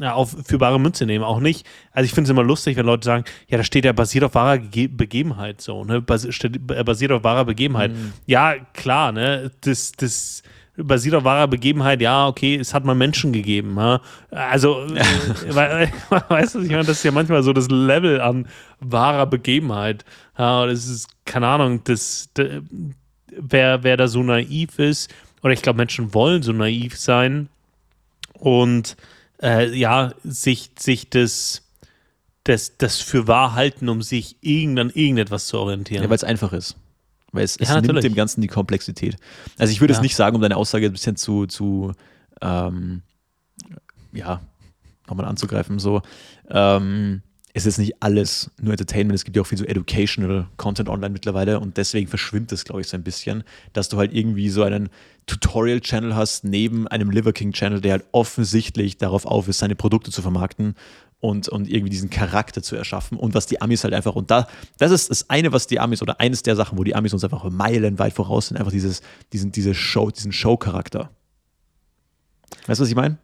auf für bare Münze nehmen, auch nicht. Also ich finde es immer lustig, wenn Leute sagen, ja, da steht ja basiert auf wahrer Ge Begebenheit so, ne? Äh, basiert auf wahrer Begebenheit. Mhm. Ja, klar, ne? Das, das basiert auf wahrer Begebenheit, ja, okay, es hat mal Menschen gegeben. Ja? Also, äh, weißt du, ich meine, das ist ja manchmal so das Level an wahrer Begebenheit. Ja, das ist, keine Ahnung, das, das wer, wer da so naiv ist, oder ich glaube, Menschen wollen so naiv sein und äh, ja, sich, sich das, das, das für wahr halten, um sich irgendwann irgendetwas zu orientieren. Ja, weil es einfach ist. Weil es, es ja, nimmt dem Ganzen die Komplexität. Also ich würde ja. es nicht sagen, um deine Aussage ein bisschen zu, zu ähm, ja, nochmal anzugreifen, so, ähm, es ist nicht alles nur Entertainment, es gibt ja auch viel so educational Content online mittlerweile und deswegen verschwimmt es, glaube ich, so ein bisschen, dass du halt irgendwie so einen Tutorial-Channel hast neben einem Liver King-Channel, der halt offensichtlich darauf auf ist, seine Produkte zu vermarkten und, und irgendwie diesen Charakter zu erschaffen und was die Amis halt einfach, und da, das ist das eine, was die Amis, oder eines der Sachen, wo die Amis uns einfach meilenweit voraus sind, einfach dieses, diesen, diese Show, diesen Show-Charakter. Weißt du, was ich meine?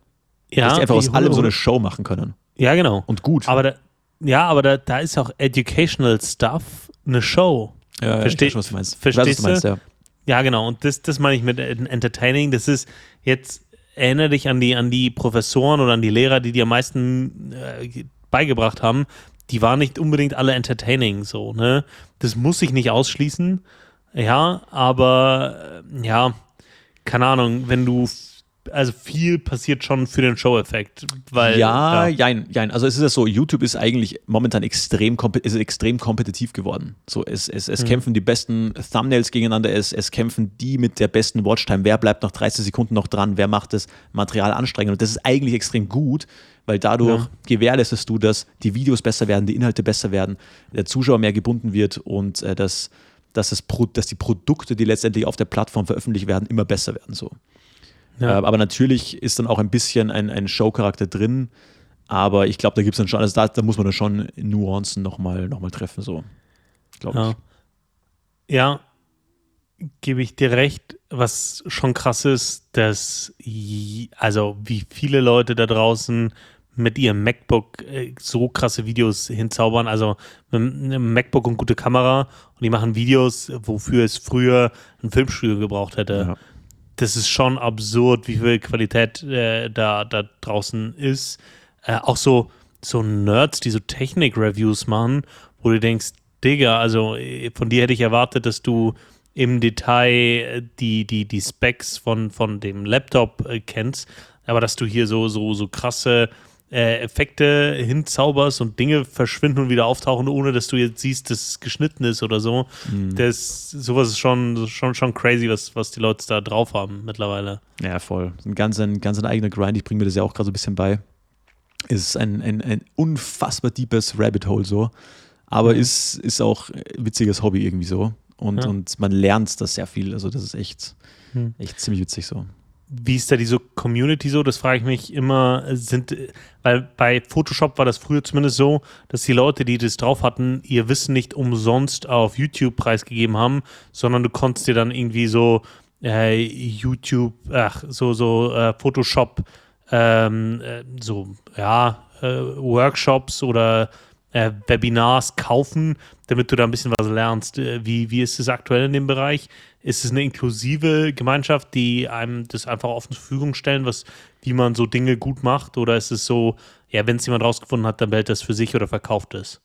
Ja. Dass die einfach aus allem so eine Show machen können. Ja, genau. Und gut. Aber da, ja, aber da, da ist auch Educational Stuff eine Show. Ja, Versteh- ich weiß schon, was du meinst. verstehst ich weiß, was du meinst, ja. Ja, genau. Und das, das meine ich mit Entertaining. Das ist jetzt, erinnere dich an die, an die Professoren oder an die Lehrer, die dir am meisten äh, beigebracht haben. Die waren nicht unbedingt alle entertaining, so, ne? Das muss ich nicht ausschließen. Ja, aber äh, ja, keine Ahnung, wenn du, also viel passiert schon für den Show-Effekt, weil ja, ja, jein, jein. Also es ist ja so, YouTube ist eigentlich momentan extrem, ist extrem kompetitiv geworden. So, es, es, Mhm. es kämpfen die besten Thumbnails gegeneinander, es, es kämpfen die mit der besten Watchtime. Wer bleibt nach 30 Sekunden noch dran? Wer macht das Material anstrengend? Und das ist eigentlich extrem gut, weil dadurch Ja. gewährleistest du, dass die Videos besser werden, die Inhalte besser werden, der Zuschauer mehr gebunden wird und äh, dass, dass, das dass die Produkte, die letztendlich auf der Plattform veröffentlicht werden, immer besser werden. So. Ja. Äh, aber natürlich ist dann auch ein bisschen ein, ein Show-Charakter drin. Aber ich glaube, da gibt es dann schon, also da, da muss man dann schon Nuancen nochmal noch mal treffen, so. Glaube Ja. ich. Ja, gebe ich dir recht. Was schon krass ist, dass, also wie viele Leute da draußen mit ihrem MacBook äh, so krasse Videos hinzaubern. Also mit einem MacBook und gute Kamera und die machen Videos, wofür es früher ein Filmstudio gebraucht hätte. Ja. Das ist schon absurd, wie viel Qualität äh, da, da draußen ist. Äh, auch so, so Nerds, die so Technik-Reviews machen, wo du denkst, Digga, also äh, von dir hätte ich erwartet, dass du im Detail äh, die, die, die Specs von, von dem Laptop äh, kennst, aber dass du hier so, so, so krasse äh, Effekte hinzauberst und Dinge verschwinden und wieder auftauchen, ohne dass du jetzt siehst, dass es geschnitten ist oder so. Das, sowas ist schon, schon, schon crazy, was, was die Leute da drauf haben mittlerweile. Ja, voll. Ein ganz, ein ganz ein eigener Grind. Ich bringe mir das ja auch gerade so ein bisschen bei. Ist ein, ein, ein unfassbar deepes Rabbit Hole so. Aber ist, ist auch ein witziges Hobby irgendwie so. Und, Ja. und man lernt das sehr viel. Also, das ist echt, Hm. echt ziemlich witzig so. Wie ist da diese Community so? Das frage ich mich immer. Sind, weil bei Photoshop war das früher zumindest so, dass die Leute, die das drauf hatten, ihr Wissen nicht umsonst auf YouTube preisgegeben haben, sondern du konntest dir dann irgendwie so äh, YouTube, ach, so, so äh, Photoshop, ähm, äh, so, ja, äh, Workshops oder äh, Webinars kaufen, damit du da ein bisschen was lernst. Äh, Wie, wie ist es aktuell in dem Bereich? Ist es eine inklusive Gemeinschaft, die einem das einfach offen zur Verfügung stellen, was, wie man so Dinge gut macht? Oder ist es so, ja, wenn es jemand rausgefunden hat, dann behält das für sich oder verkauft es?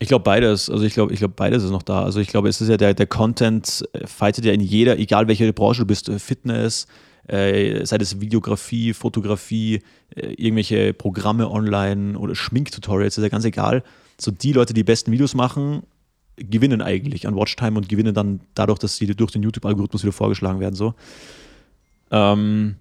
Ich glaube beides. Also ich glaube, ich glaube beides ist noch da. Also ich glaube, es ist ja der, der Content äh, fightet ja in jeder, egal welche Branche du bist, äh, Fitness, äh, sei das Videografie, Fotografie, äh, irgendwelche Programme online oder Schminktutorials, ist ja ganz egal. So die Leute, die die besten Videos machen, gewinnen eigentlich an Watchtime und gewinnen dann dadurch, dass sie durch den YouTube-Algorithmus wieder vorgeschlagen werden. So. Ähm,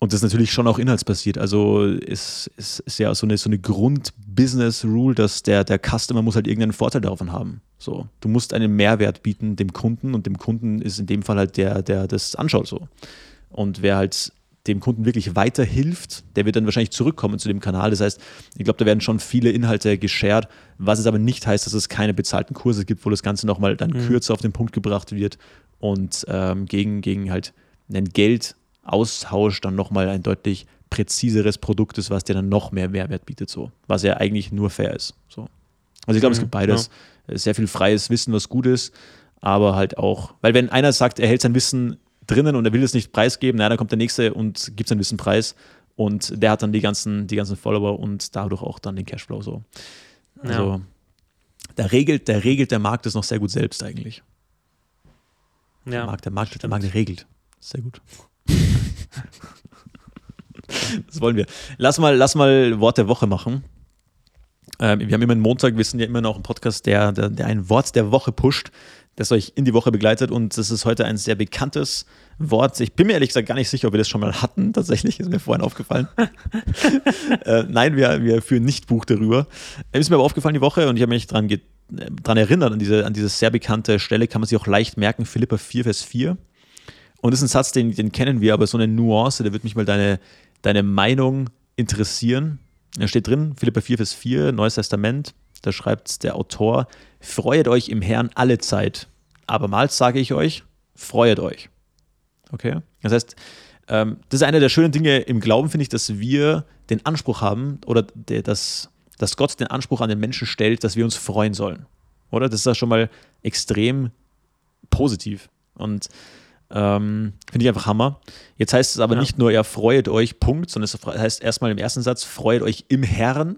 und das ist natürlich schon auch inhaltsbasiert. Also es, es ist ja so eine, so eine Grund-Business-Rule, dass der, der Customer muss halt irgendeinen Vorteil davon haben. So, du musst einen Mehrwert bieten dem Kunden und dem Kunden ist in dem Fall halt der, der das anschaut so. Und wer halt dem Kunden wirklich weiterhilft, der wird dann wahrscheinlich zurückkommen zu dem Kanal. Das heißt, ich glaube, da werden schon viele Inhalte geshared, was es aber nicht heißt, dass es keine bezahlten Kurse gibt, wo das Ganze nochmal dann Mhm. kürzer auf den Punkt gebracht wird und ähm, gegen, gegen halt einen Geldaustausch dann nochmal ein deutlich präziseres Produkt ist, was dir dann noch mehr Mehrwert bietet, so. Was ja eigentlich nur fair ist. So. Also ich glaube, es Mhm, gibt beides. Sehr viel freies Wissen, was gut ist, aber halt auch, weil wenn einer sagt, er hält sein Wissen drinnen und er will es nicht preisgeben, na, dann kommt der nächste und gibt sein Wissen preis und der hat dann die ganzen, die ganzen Follower und dadurch auch dann den Cashflow so. Also Ja. da regelt, der regelt der Markt das noch sehr gut selbst eigentlich. Der Ja. Markt, der Markt, der. Markt regelt. Sehr gut. das wollen wir. Lass mal, lass mal Wort der Woche machen. Ähm, wir haben immer einen Montag, wir sind ja immer noch ein Podcast, der, der, der ein Wort der Woche pusht, das euch in die Woche begleitet und das ist heute ein sehr bekanntes Wort. Ich bin mir ehrlich gesagt gar nicht sicher, ob wir das schon mal hatten. Tatsächlich ist mir vorhin aufgefallen. äh, nein, wir, wir führen nicht Buch darüber. Äh, Ist mir aber aufgefallen die Woche und ich habe mich daran ge dran erinnert, an diese, an diese sehr bekannte Stelle, kann man sich auch leicht merken, Philippa 4, Vers 4. Und das ist ein Satz, den, den kennen wir, aber so eine Nuance, da wird mich mal deine, deine Meinung interessieren. Da steht drin, Philippa 4, Vers 4, Neues Testament, da schreibt der Autor, freuet euch im Herrn alle Zeit. Abermals sage ich euch, freuet euch. Okay? Das heißt, ähm, das ist eine der schönen Dinge im Glauben, finde ich, dass wir den Anspruch haben oder der, dass, dass Gott den Anspruch an den Menschen stellt, dass wir uns freuen sollen. Oder? Das ist ja schon mal extrem positiv. Und ähm, Finde ich einfach Hammer. Jetzt heißt es aber ja. nicht nur, ja, freut euch, Punkt, sondern es heißt erstmal im ersten Satz, freut euch im Herrn.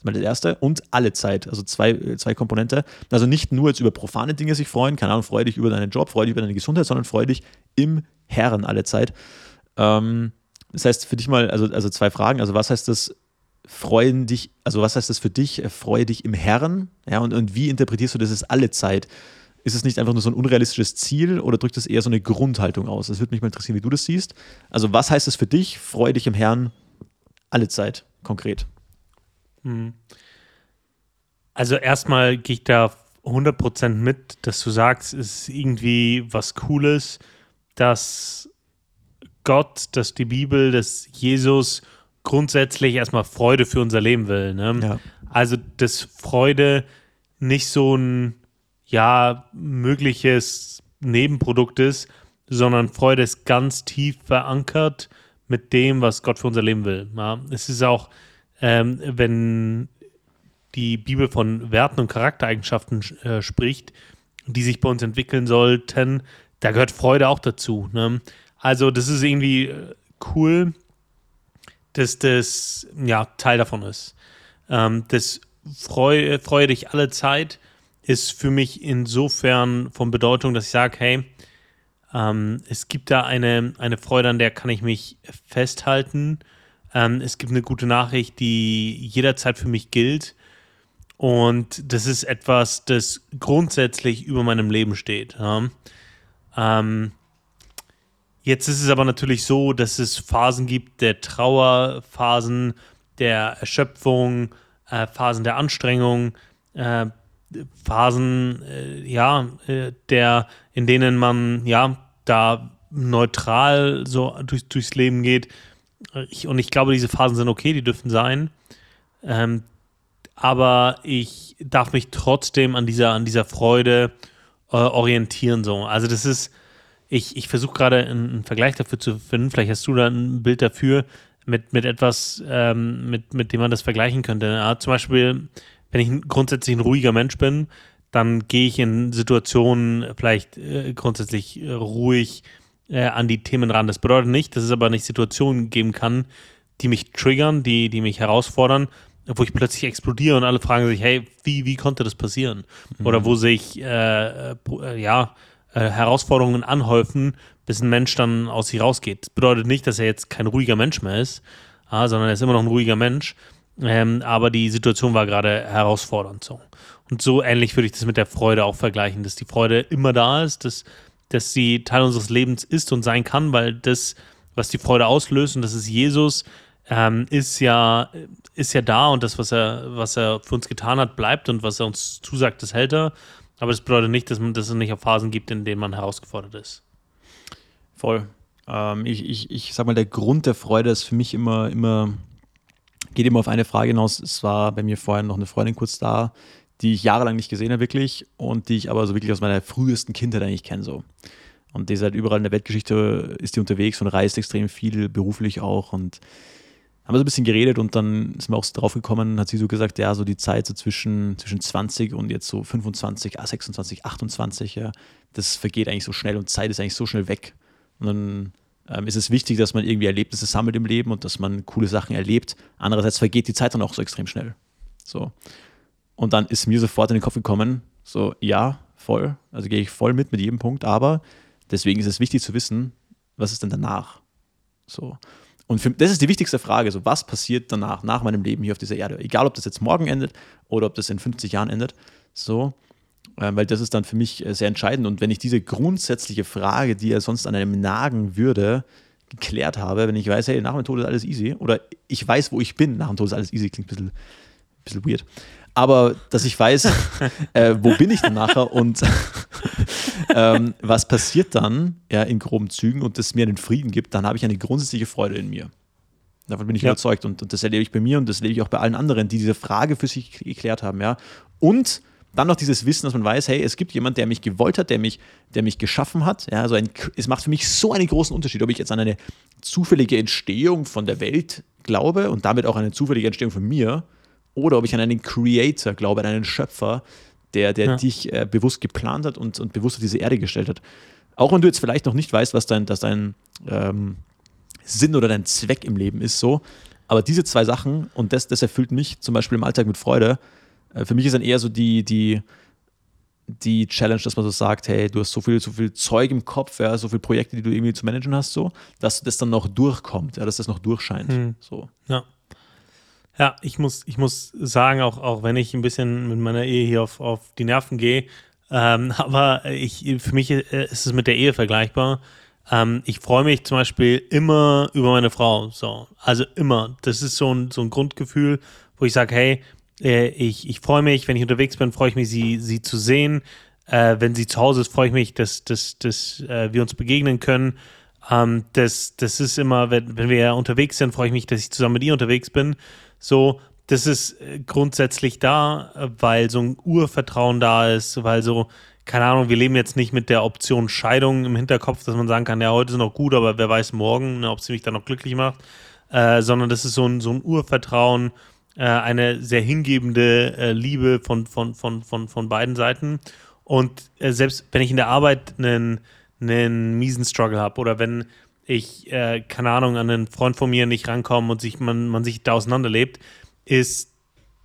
Das ist mal das erste. Und alle Zeit. Also zwei, zwei Komponente. Also nicht nur jetzt über profane Dinge sich freuen, keine Ahnung, freue dich über deinen Job, freue dich über deine Gesundheit, sondern freue dich im Herrn alle Zeit. Ähm, das heißt für dich mal, also, also zwei Fragen. Also, was heißt das, freuen dich, also was heißt das für dich, freue dich im Herrn? Ja, und, und wie interpretierst du das ist alle Zeit? Ist es nicht einfach nur so ein unrealistisches Ziel oder drückt es eher so eine Grundhaltung aus? Das würde mich mal interessieren, wie du das siehst. Also, was heißt es für dich, freue dich im Herrn alle Zeit, konkret? Hm. Also, erstmal gehe ich da 100% mit, dass du sagst, es ist irgendwie was Cooles, dass Gott, dass die Bibel, dass Jesus grundsätzlich erstmal Freude für unser Leben will. Ne? Ja. Also, dass Freude nicht so ein ja, mögliches Nebenprodukt ist, sondern Freude ist ganz tief verankert mit dem, was Gott für unser Leben will. Ja? Es ist auch, ähm, wenn die Bibel von Werten und Charaktereigenschaften äh, spricht, die sich bei uns entwickeln sollten, da gehört Freude auch dazu. Ne? Also das ist irgendwie äh, cool, dass das ja Teil davon ist. Ähm, das freue, freue dich alle Zeit ist für mich insofern von Bedeutung, dass ich sage, hey, ähm, es gibt da eine, eine Freude, an der kann ich mich festhalten. Ähm, es gibt eine gute Nachricht, die jederzeit für mich gilt. Und das ist etwas, das grundsätzlich über meinem Leben steht. Ja. Ähm, jetzt ist es aber natürlich so, dass es Phasen gibt der Trauer, Phasen der Erschöpfung, äh, Phasen der Anstrengung, äh, Phasen, äh, ja, äh, der, in denen man, ja, da neutral so durch, durchs Leben geht. Ich, und ich glaube, diese Phasen sind okay, die dürfen sein. Ähm, aber ich darf mich trotzdem an dieser, an dieser Freude äh, orientieren. So. Also das ist, ich, ich versuche gerade einen, einen, Vergleich dafür zu finden. Vielleicht hast du da ein Bild dafür mit, mit etwas, ähm, mit, mit dem man das vergleichen könnte. Ja, zum Beispiel wenn ich grundsätzlich ein ruhiger Mensch bin, dann gehe ich in Situationen vielleicht äh, grundsätzlich äh, ruhig äh, an die Themen ran. Das bedeutet nicht, dass es aber nicht Situationen geben kann, die mich triggern, die, die mich herausfordern, wo ich plötzlich explodiere und alle fragen sich, hey, wie, wie konnte das passieren? Mhm. Oder wo sich äh, äh, ja, äh, Herausforderungen anhäufen, bis ein Mensch dann aus sich rausgeht. Das bedeutet nicht, dass er jetzt kein ruhiger Mensch mehr ist, ah, sondern er ist immer noch ein ruhiger Mensch. Ähm, aber die Situation war gerade herausfordernd so. Und so ähnlich würde ich das mit der Freude auch vergleichen, dass die Freude immer da ist, dass, dass sie Teil unseres Lebens ist und sein kann, weil das, was die Freude auslöst, und das ist Jesus, ähm, ist ja, ist ja da und das, was er, was er für uns getan hat, bleibt und was er uns zusagt, das hält er. Aber das bedeutet nicht, dass, man, dass es nicht auch Phasen gibt, in denen man herausgefordert ist. Voll. Ähm, ich, ich, ich sag mal, der Grund der Freude ist für mich immer, immer geht immer auf eine Frage hinaus. Es war bei mir vorhin noch eine Freundin kurz da, die ich jahrelang nicht gesehen habe, wirklich, und die ich aber so wirklich aus meiner frühesten Kindheit eigentlich kenne. So. Und die ist halt überall in der Weltgeschichte ist die unterwegs und reist extrem viel, beruflich auch. Und haben wir so ein bisschen geredet und dann ist mir auch so drauf gekommen, hat sie so gesagt, ja, so die Zeit so zwischen, zwischen 20 und jetzt so 25, 26, 28, ja, das vergeht eigentlich so schnell und Zeit ist eigentlich so schnell weg. Und dann ähm, ist es wichtig, dass man irgendwie Erlebnisse sammelt im Leben und dass man coole Sachen erlebt. Andererseits vergeht die Zeit dann auch so extrem schnell. So. Und dann ist mir sofort in den Kopf gekommen, so, ja, voll, also gehe ich voll mit mit jedem Punkt, aber deswegen ist es wichtig zu wissen, was ist denn danach? So. Und für, das ist die wichtigste Frage, so, was passiert danach, nach meinem Leben hier auf dieser Erde? Egal, ob das jetzt morgen endet oder ob das in 50 Jahren endet. So, äh, weil das ist dann für mich äh, sehr entscheidend. Und wenn ich diese grundsätzliche Frage, die ja sonst an einem nagen würde, geklärt habe, wenn ich weiß, hey, nach dem Tod ist alles easy, oder ich weiß, wo ich bin, nach dem Tod ist alles easy, klingt ein bisschen, ein bisschen weird. Aber dass ich weiß, äh, wo bin ich denn nachher und ähm, was passiert dann ja, in groben Zügen und das mir den Frieden gibt, dann habe ich eine grundsätzliche Freude in mir. Davon bin ich ja. überzeugt und, und, das erlebe ich bei mir und das erlebe ich auch bei allen anderen, die diese Frage für sich geklärt haben. Ja. Und dann noch dieses Wissen, dass man weiß, hey, es gibt jemand, der mich gewollt hat, der mich, der mich geschaffen hat. Ja, also ein, es macht für mich so einen großen Unterschied, ob ich jetzt an eine zufällige Entstehung von der Welt glaube und damit auch eine zufällige Entstehung von mir oder ob ich an einen Creator glaube, an einen Schöpfer, der, der Ja. dich äh, bewusst geplant hat und, und bewusst auf diese Erde gestellt hat. Auch wenn du jetzt vielleicht noch nicht weißt, was dein, dass dein ähm, Sinn oder dein Zweck im Leben ist, so. Aber diese zwei Sachen, und das, das erfüllt mich zum Beispiel im Alltag mit Freude. Äh, für mich ist dann eher so die, die, die Challenge, dass man so sagt, hey, du hast so viel, so viel Zeug im Kopf, ja, so viele Projekte, die du irgendwie zu managen hast, so, dass das dann noch durchkommt, ja, dass das noch durchscheint. Hm. So. Ja. Ja, ich muss, ich muss sagen, auch, auch wenn ich ein bisschen mit meiner Ehe hier auf, auf die Nerven gehe, ähm, aber ich, für mich äh, ist es mit der Ehe vergleichbar. Ähm, ich freue mich zum Beispiel immer über meine Frau. So. Also immer. Das ist so ein, so ein Grundgefühl, wo ich sage, hey, äh, ich, ich freue mich, wenn ich unterwegs bin, freue ich mich, sie, sie zu sehen. Äh, wenn sie zu Hause ist, freue ich mich, dass, dass, dass äh, wir uns begegnen können. Ähm, das, das ist immer, wenn, wenn wir unterwegs sind, freue ich mich, dass ich zusammen mit ihr unterwegs bin. So, das ist äh, grundsätzlich da, äh, weil so ein Urvertrauen da ist, weil so, keine Ahnung, wir leben jetzt nicht mit der Option Scheidung im Hinterkopf, dass man sagen kann, ja, heute ist noch gut, aber wer weiß morgen, ne, ob sie mich dann noch glücklich macht, äh, sondern das ist so ein, so ein Urvertrauen, äh, eine sehr hingebende äh, Liebe von, von, von, von, von beiden Seiten. Und äh, selbst wenn ich in der Arbeit einen, einen miesen Struggle habe oder wenn ich, äh, keine Ahnung, an einen Freund von mir nicht rankomme und sich, man, man sich da auseinanderlebt, ist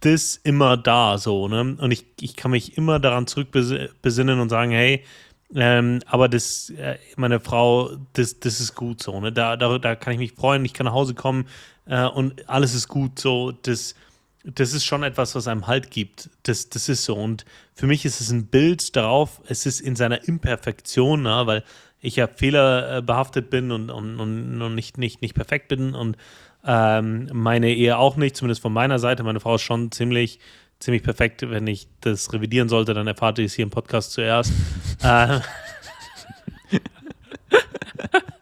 das immer da so, ne? Und ich, ich kann mich immer daran zurückbesinnen und sagen, hey, ähm, aber das, äh, meine Frau, das, das ist gut so, ne? Da, da, da kann ich mich freuen, ich kann nach Hause kommen äh, und alles ist gut so. Das, das ist schon etwas, was einem Halt gibt. Das, das ist so. Und für mich ist es ein Bild darauf, es ist in seiner Imperfektion, ne? weil ich ja fehlerbehaftet bin und, und, und, nicht, nicht, nicht perfekt bin und ähm, meine Ehe auch nicht, zumindest von meiner Seite. Meine Frau ist schon ziemlich, ziemlich perfekt. Wenn ich das revidieren sollte, dann erfahrt ihr es hier im Podcast zuerst. äh,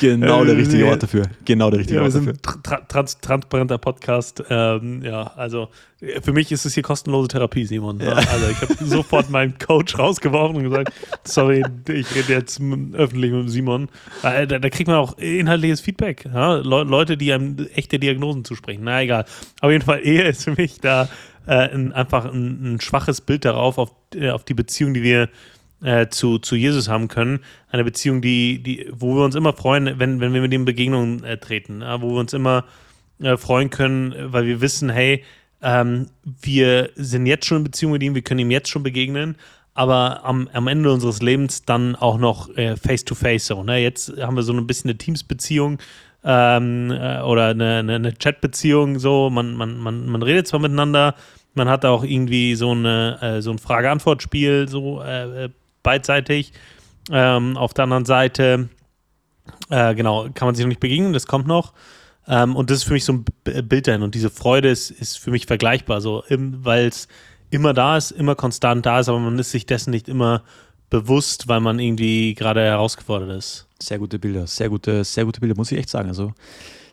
Genau der Äh, richtige. Ort dafür. Genau der richtige Ja, Ort dafür. tra trans transparenter Podcast. Ähm, ja, also äh, für mich ist es hier kostenlose Therapie, Simon. Ja. Also ich habe sofort meinen Coach rausgeworfen und gesagt, sorry, ich rede jetzt öffentlich mit Simon. Da, da kriegt man auch inhaltliches Feedback. Ja? Le Leute, die einem echte Diagnosen zusprechen. Na egal. Auf jeden Fall, Ehe ist für mich da äh, ein, einfach ein, ein schwaches Bild darauf, auf, äh, auf die Beziehung, die wir äh, zu, zu Jesus haben können. Eine Beziehung, die, die, wo wir uns immer freuen, wenn, wenn wir mit ihm Begegnungen äh, treten. Ja? Wo wir uns immer äh, freuen können, weil wir wissen, hey, ähm, wir sind jetzt schon in Beziehung mit ihm, wir können ihm jetzt schon begegnen, aber am, am Ende unseres Lebens dann auch noch äh, face to face so. Ne? Jetzt haben wir so ein bisschen eine Teams-Beziehung ähm, äh, oder eine, eine, eine Chat-Beziehung, so, man, man, man, man redet zwar miteinander, man hat auch irgendwie so, eine, äh, so ein Frage-Antwort-Spiel, so äh, beidseitig. Ähm, auf der anderen Seite, äh, genau, kann man sich noch nicht begegnen, das kommt noch. Ähm, und das ist für mich so ein Bild dahin. Und diese Freude ist, ist für mich vergleichbar, so, weil es immer da ist, immer konstant da ist, aber man ist sich dessen nicht immer bewusst, weil man irgendwie gerade herausgefordert ist. Sehr gute Bilder, sehr gute, sehr gute Bilder, muss ich echt sagen. Also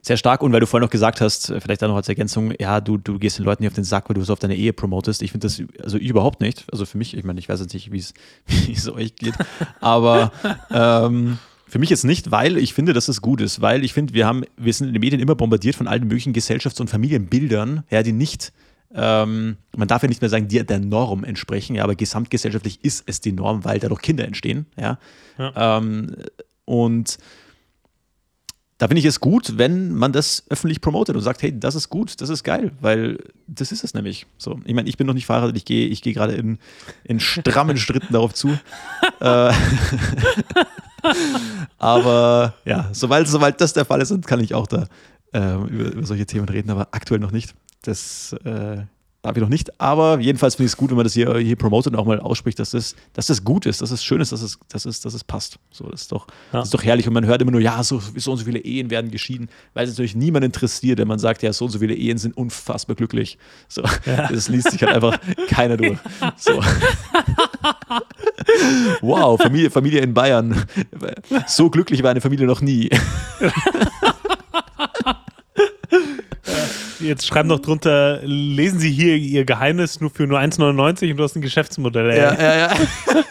sehr stark. Und weil du vorhin noch gesagt hast, äh, vielleicht auch noch als Ergänzung, ja, du, du gehst den Leuten nicht auf den Sack, weil du so auf deine Ehe promotest. Ich finde das also überhaupt nicht. Also für mich, ich meine, ich weiß jetzt nicht, wie es euch geht, aber ähm, für mich jetzt nicht, weil ich finde, dass es gut ist, weil ich finde, wir haben, wir sind in den Medien immer bombardiert von allen möglichen Gesellschafts- und Familienbildern, ja, die nicht, ähm, man darf ja nicht mehr sagen, die der Norm entsprechen, ja, aber gesamtgesellschaftlich ist es die Norm, weil dadurch Kinder entstehen, ja. Ähm, und da finde ich es gut, wenn man das öffentlich promotet und sagt, hey, das ist gut, das ist geil, weil das ist es nämlich. So, ich meine, ich bin noch nicht verheiratet, ich gehe ich gehe gerade in, in strammen Schritten darauf zu. Äh, aber ja, sobald, sobald das der Fall ist, dann kann ich auch da äh, über, über solche Themen reden, aber aktuell noch nicht. Das äh, darf ich noch nicht. Aber jedenfalls finde ich es gut, wenn man das hier, hier promotet und auch mal ausspricht, dass das, dass das gut ist, dass es schön ist, dass es, dass es, dass es passt. So, das, ist doch, Ja. das ist doch herrlich. Und man hört immer nur, ja, so, so und so viele Ehen werden geschieden, weil es natürlich niemand interessiert, wenn man sagt, ja, so und so viele Ehen sind unfassbar glücklich. So, Das liest sich halt einfach keiner durch. So. Wow, Familie, Familie in Bayern. So glücklich war eine Familie noch nie. Jetzt schreiben noch drunter, lesen Sie hier Ihr Geheimnis nur für nur 1,99 und du hast ein Geschäftsmodell. Ey. Ja, ja, ja.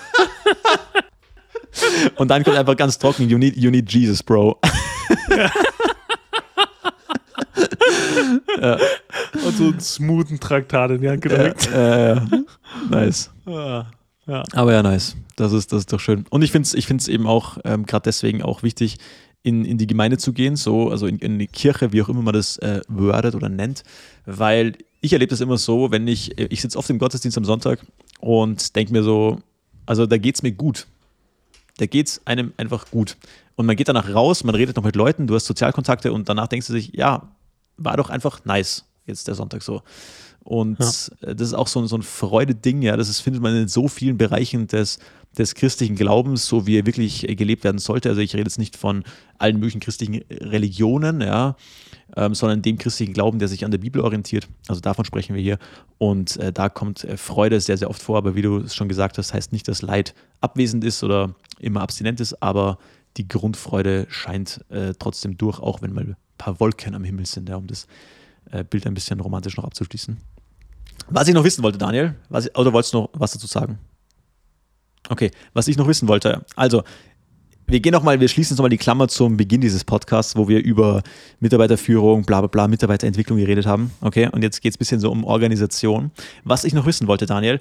Und dann kommt einfach ganz trocken, you need, you need Jesus, Bro. Und so einen smoothen Traktat in die Hand gedrückt. Äh, äh, nice. Ah, ja. Aber ja, nice. Das ist, das ist doch schön. Und ich finde es ich find's eben auch ähm, gerade deswegen auch wichtig, in, in die Gemeinde zu gehen, so, also in, in die Kirche, wie auch immer man das äh, wordet oder nennt, weil ich erlebe das immer so, wenn ich, ich sitze oft im Gottesdienst am Sonntag und denke mir so, also da geht es mir gut. Da geht es einem einfach gut. Und man geht danach raus, man redet noch mit Leuten, du hast Sozialkontakte und danach denkst du sich, ja, war doch einfach nice, jetzt der Sonntag so. Und ja. das ist auch so, ein, so ein Freude-Ding, ja. Das ist, findet man in so vielen Bereichen des, des christlichen Glaubens, so wie er wirklich gelebt werden sollte. Also ich rede jetzt nicht von allen möglichen christlichen Religionen, ja, ähm, sondern dem christlichen Glauben, der sich an der Bibel orientiert. Also davon sprechen wir hier. Und äh, da kommt äh, Freude sehr, sehr oft vor. Aber wie du es schon gesagt hast, heißt nicht, dass Leid abwesend ist oder immer abstinent ist, aber die Grundfreude scheint äh, trotzdem durch, auch wenn mal ein paar Wolken am Himmel sind, ja, um das äh, Bild ein bisschen romantisch noch abzuschließen. Was ich noch wissen wollte, Daniel, was, oder wolltest du noch was dazu sagen? Okay, was ich noch wissen wollte. Also, wir gehen nochmal, wir schließen nochmal die Klammer zum Beginn dieses Podcasts, wo wir über Mitarbeiterführung, bla bla bla, Mitarbeiterentwicklung geredet haben. Okay, und jetzt geht es ein bisschen so um Organisation. Was ich noch wissen wollte, Daniel,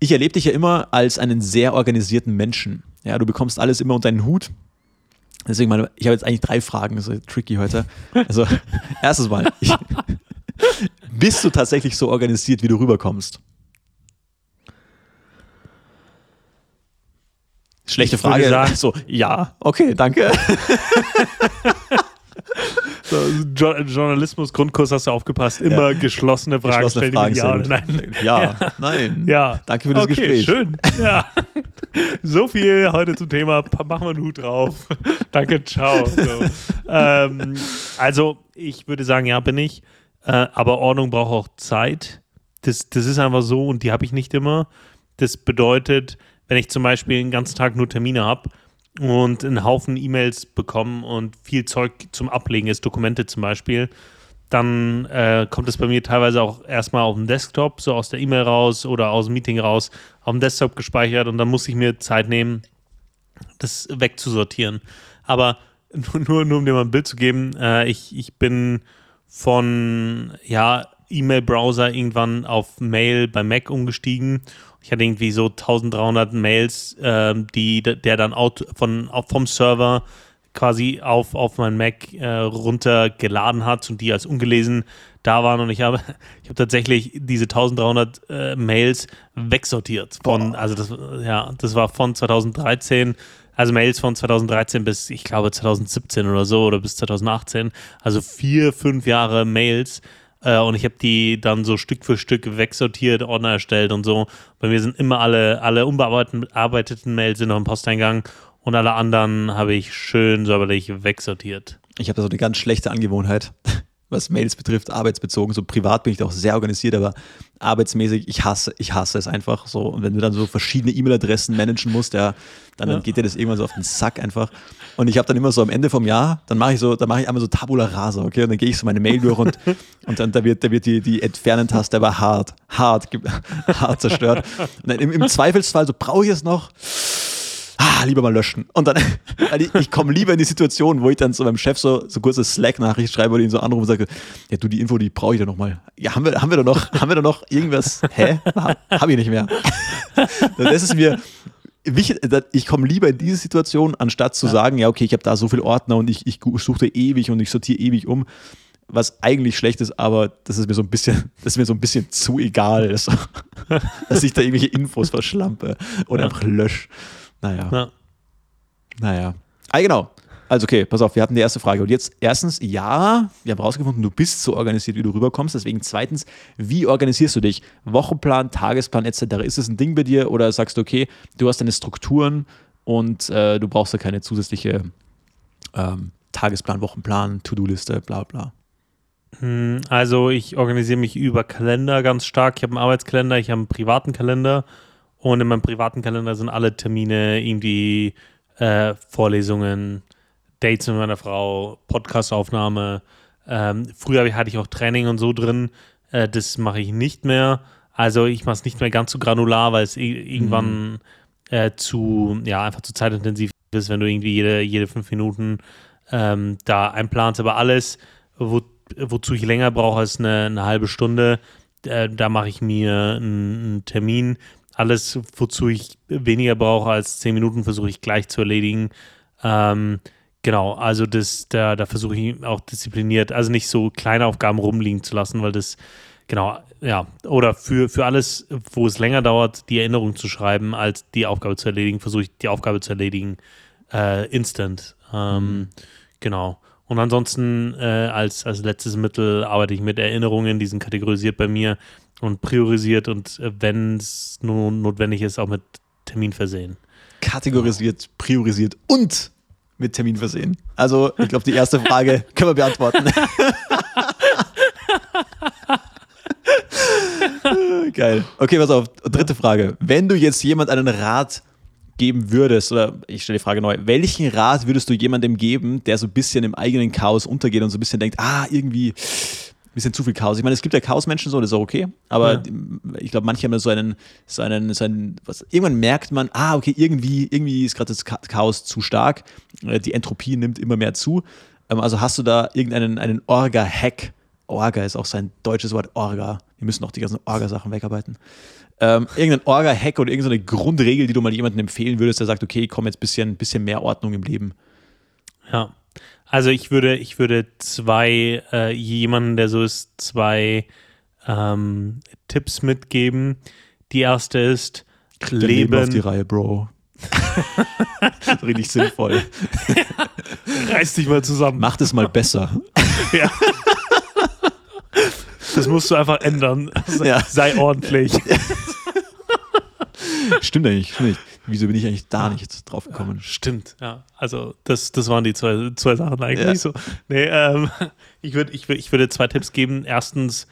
ich erlebe dich ja immer als einen sehr organisierten Menschen. Ja, du bekommst alles immer unter einen Hut. Deswegen, meine, ich habe jetzt eigentlich drei Fragen, ist tricky heute. Also, erstes Mal, ich, bist du tatsächlich so organisiert, wie du rüberkommst? Schlechte Frage. Sagen, so, ja, okay, danke. so, jo Journalismus Grundkurs hast du aufgepasst. Immer ja. geschlossene Fragen geschlossene stellen. Fragen ja, nein. Ja, ja, nein. Ja. Danke für das okay, Gespräch. Schön. Ja. so viel heute zum Thema. Machen wir einen Hut drauf. Danke, ciao. So. Ähm, also, ich würde sagen, ja, bin ich. Äh, aber Ordnung braucht auch Zeit. Das, das ist einfach so und die habe ich nicht immer. Das bedeutet, wenn ich zum Beispiel den ganzen Tag nur Termine habe und einen Haufen E-Mails bekomme und viel Zeug zum Ablegen ist, Dokumente zum Beispiel, dann äh, kommt es bei mir teilweise auch erstmal auf dem Desktop, so aus der E-Mail raus oder aus dem Meeting raus, auf dem Desktop gespeichert und dann muss ich mir Zeit nehmen, das wegzusortieren. Aber nur, nur, nur um dir mal ein Bild zu geben, äh, ich, ich bin von ja, E-Mail-Browser irgendwann auf Mail bei Mac umgestiegen. Ich hatte irgendwie so 1300 Mails, äh, die der dann out, von, vom Server quasi auf, auf mein Mac äh, runtergeladen hat und die als ungelesen da waren. Und ich habe, ich habe tatsächlich diese 1300 äh, Mails wegsortiert von, also das, ja, das war von 2013, also Mails von 2013 bis, ich glaube, 2017 oder so oder bis 2018, also vier, fünf Jahre Mails, äh, und ich habe die dann so Stück für Stück wegsortiert, Ordner erstellt und so. Bei mir sind immer alle, alle unbearbeiteten Mails sind noch im Posteingang und alle anderen habe ich schön säuberlich wegsortiert. Ich habe so eine ganz schlechte Angewohnheit was Mails betrifft, arbeitsbezogen. So privat bin ich auch sehr organisiert, aber arbeitsmäßig, ich hasse, ich hasse es einfach so. Und wenn du dann so verschiedene E-Mail-Adressen managen musst, ja, dann, ja. geht dir das irgendwann so auf den Sack einfach. Und ich habe dann immer so am Ende vom Jahr, dann mache ich so, dann mache ich einmal so Tabula Rasa, okay? Und dann gehe ich so meine Mail durch und, und dann da wird, da wird die, die Entfernen-Taste aber hart, hart, hart zerstört. Und dann im, im Zweifelsfall, so brauche ich es noch ah, lieber mal löschen. Und dann, ich, ich komme lieber in die Situation, wo ich dann so meinem Chef so, so kurze Slack-Nachricht schreibe oder ihn so anrufe und sage, ja du, die Info, die brauche ich da nochmal. Ja, haben wir, haben wir da noch, haben wir da noch irgendwas? Hä? Habe ich nicht mehr. Das ist mir, ich komme lieber in diese Situation, anstatt zu ja. sagen, ja, okay, ich habe da so viele Ordner und ich, ich suche ewig und ich sortiere ewig um, was eigentlich schlecht ist, aber das ist mir so ein bisschen, das ist mir so ein bisschen zu egal, dass, dass ich da irgendwelche Infos verschlampe oder ja. einfach lösche. Naja. Ja. Naja. Ah, genau. Also, okay, pass auf, wir hatten die erste Frage. Und jetzt erstens, ja, wir haben rausgefunden, du bist so organisiert, wie du rüberkommst. Deswegen zweitens, wie organisierst du dich? Wochenplan, Tagesplan etc. Ist das ein Ding bei dir oder sagst du, okay, du hast deine Strukturen und äh, du brauchst da keine zusätzliche ähm, Tagesplan, Wochenplan, To-Do-Liste, bla bla? Hm, also, ich organisiere mich über Kalender ganz stark. Ich habe einen Arbeitskalender, ich habe einen privaten Kalender und in meinem privaten Kalender sind alle Termine, irgendwie äh, Vorlesungen, Dates mit meiner Frau, Podcastaufnahme. Ähm, früher hatte ich auch Training und so drin. Äh, das mache ich nicht mehr. Also ich mache es nicht mehr ganz so granular, weil es irgendwann mhm. äh, zu, ja, einfach zu zeitintensiv ist, wenn du irgendwie jede, jede fünf Minuten ähm, da einplanst. Aber alles, wo, wozu ich länger brauche als eine, eine halbe Stunde, äh, da mache ich mir einen, einen Termin. Alles, wozu ich weniger brauche als zehn Minuten, versuche ich gleich zu erledigen. Ähm, genau, also das, da, da versuche ich auch diszipliniert, also nicht so kleine Aufgaben rumliegen zu lassen, weil das, genau, ja, oder für, für alles, wo es länger dauert, die Erinnerung zu schreiben, als die Aufgabe zu erledigen, versuche ich die Aufgabe zu erledigen, äh, instant. Ähm, mhm. Genau. Und ansonsten äh, als, als letztes Mittel arbeite ich mit Erinnerungen, die sind kategorisiert bei mir und priorisiert und äh, wenn es nun notwendig ist, auch mit Termin versehen. Kategorisiert, priorisiert und mit Termin versehen. Also, ich glaube, die erste Frage können wir beantworten. Geil. Okay, pass auf. Dritte Frage. Wenn du jetzt jemand einen Rat geben würdest, oder ich stelle die Frage neu, welchen Rat würdest du jemandem geben, der so ein bisschen im eigenen Chaos untergeht und so ein bisschen denkt, ah, irgendwie bisschen zu viel Chaos. Ich meine, es gibt ja Chaos-Menschen so, das ist auch okay, aber ja. ich glaube, manche haben so einen, so einen, so einen, was, irgendwann merkt man, ah, okay, irgendwie, irgendwie ist gerade das Chaos zu stark, äh, die Entropie nimmt immer mehr zu. Ähm, also hast du da irgendeinen einen Orga-Hack? Orga ist auch sein deutsches Wort, Orga. Wir müssen auch die ganzen Orga-Sachen wegarbeiten ähm, irgendein Orga-Hack oder irgendeine Grundregel, die du mal jemandem empfehlen würdest, der sagt, okay, komm jetzt ein bisschen, bisschen mehr Ordnung im Leben? Ja. Also ich würde, ich würde zwei, äh, jemanden, der so ist, zwei ähm, Tipps mitgeben. Die erste ist Leben. Leben auf die Reihe, Bro. Richtig sinnvoll. Reiß dich mal zusammen. Mach das mal besser. ja. Das musst du einfach ändern. Ja. Sei ordentlich. stimmt eigentlich, stimmt nicht. Wieso bin ich eigentlich da nicht drauf gekommen? Stimmt, ja. Also das, das waren die zwei, zwei Sachen eigentlich ja. so. Nee, ähm, ich, würd, ich, würd, ich würde zwei Tipps geben. Erstens,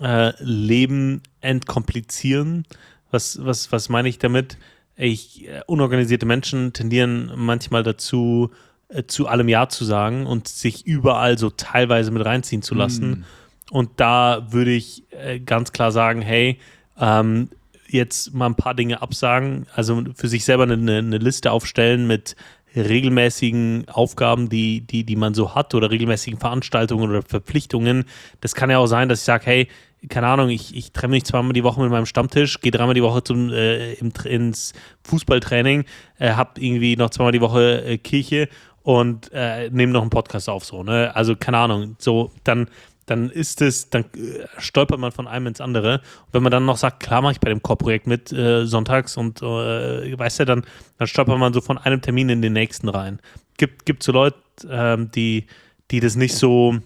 äh, Leben entkomplizieren. Was, was, was meine ich damit? Ich, äh, unorganisierte Menschen tendieren manchmal dazu, äh, zu allem Ja zu sagen und sich überall so teilweise mit reinziehen zu lassen. Mm. Und da würde ich äh, ganz klar sagen, hey, ähm, jetzt mal ein paar Dinge absagen, also für sich selber eine, eine Liste aufstellen mit regelmäßigen Aufgaben, die, die, die man so hat oder regelmäßigen Veranstaltungen oder Verpflichtungen. Das kann ja auch sein, dass ich sage, hey, keine Ahnung, ich, ich treffe mich zweimal die Woche mit meinem Stammtisch, gehe dreimal die Woche zum, äh, im, ins Fußballtraining, äh, habe irgendwie noch zweimal die Woche äh, Kirche und äh, nehme noch einen Podcast auf, so, ne? Also, keine Ahnung, so, dann dann ist es, dann äh, stolpert man von einem ins andere. Und wenn man dann noch sagt, klar mache ich bei dem Core-Projekt mit äh, sonntags und äh, weißt du, dann, dann stolpert man so von einem Termin in den nächsten rein. Gibt, gibt so Leute, ähm, die, die das nicht so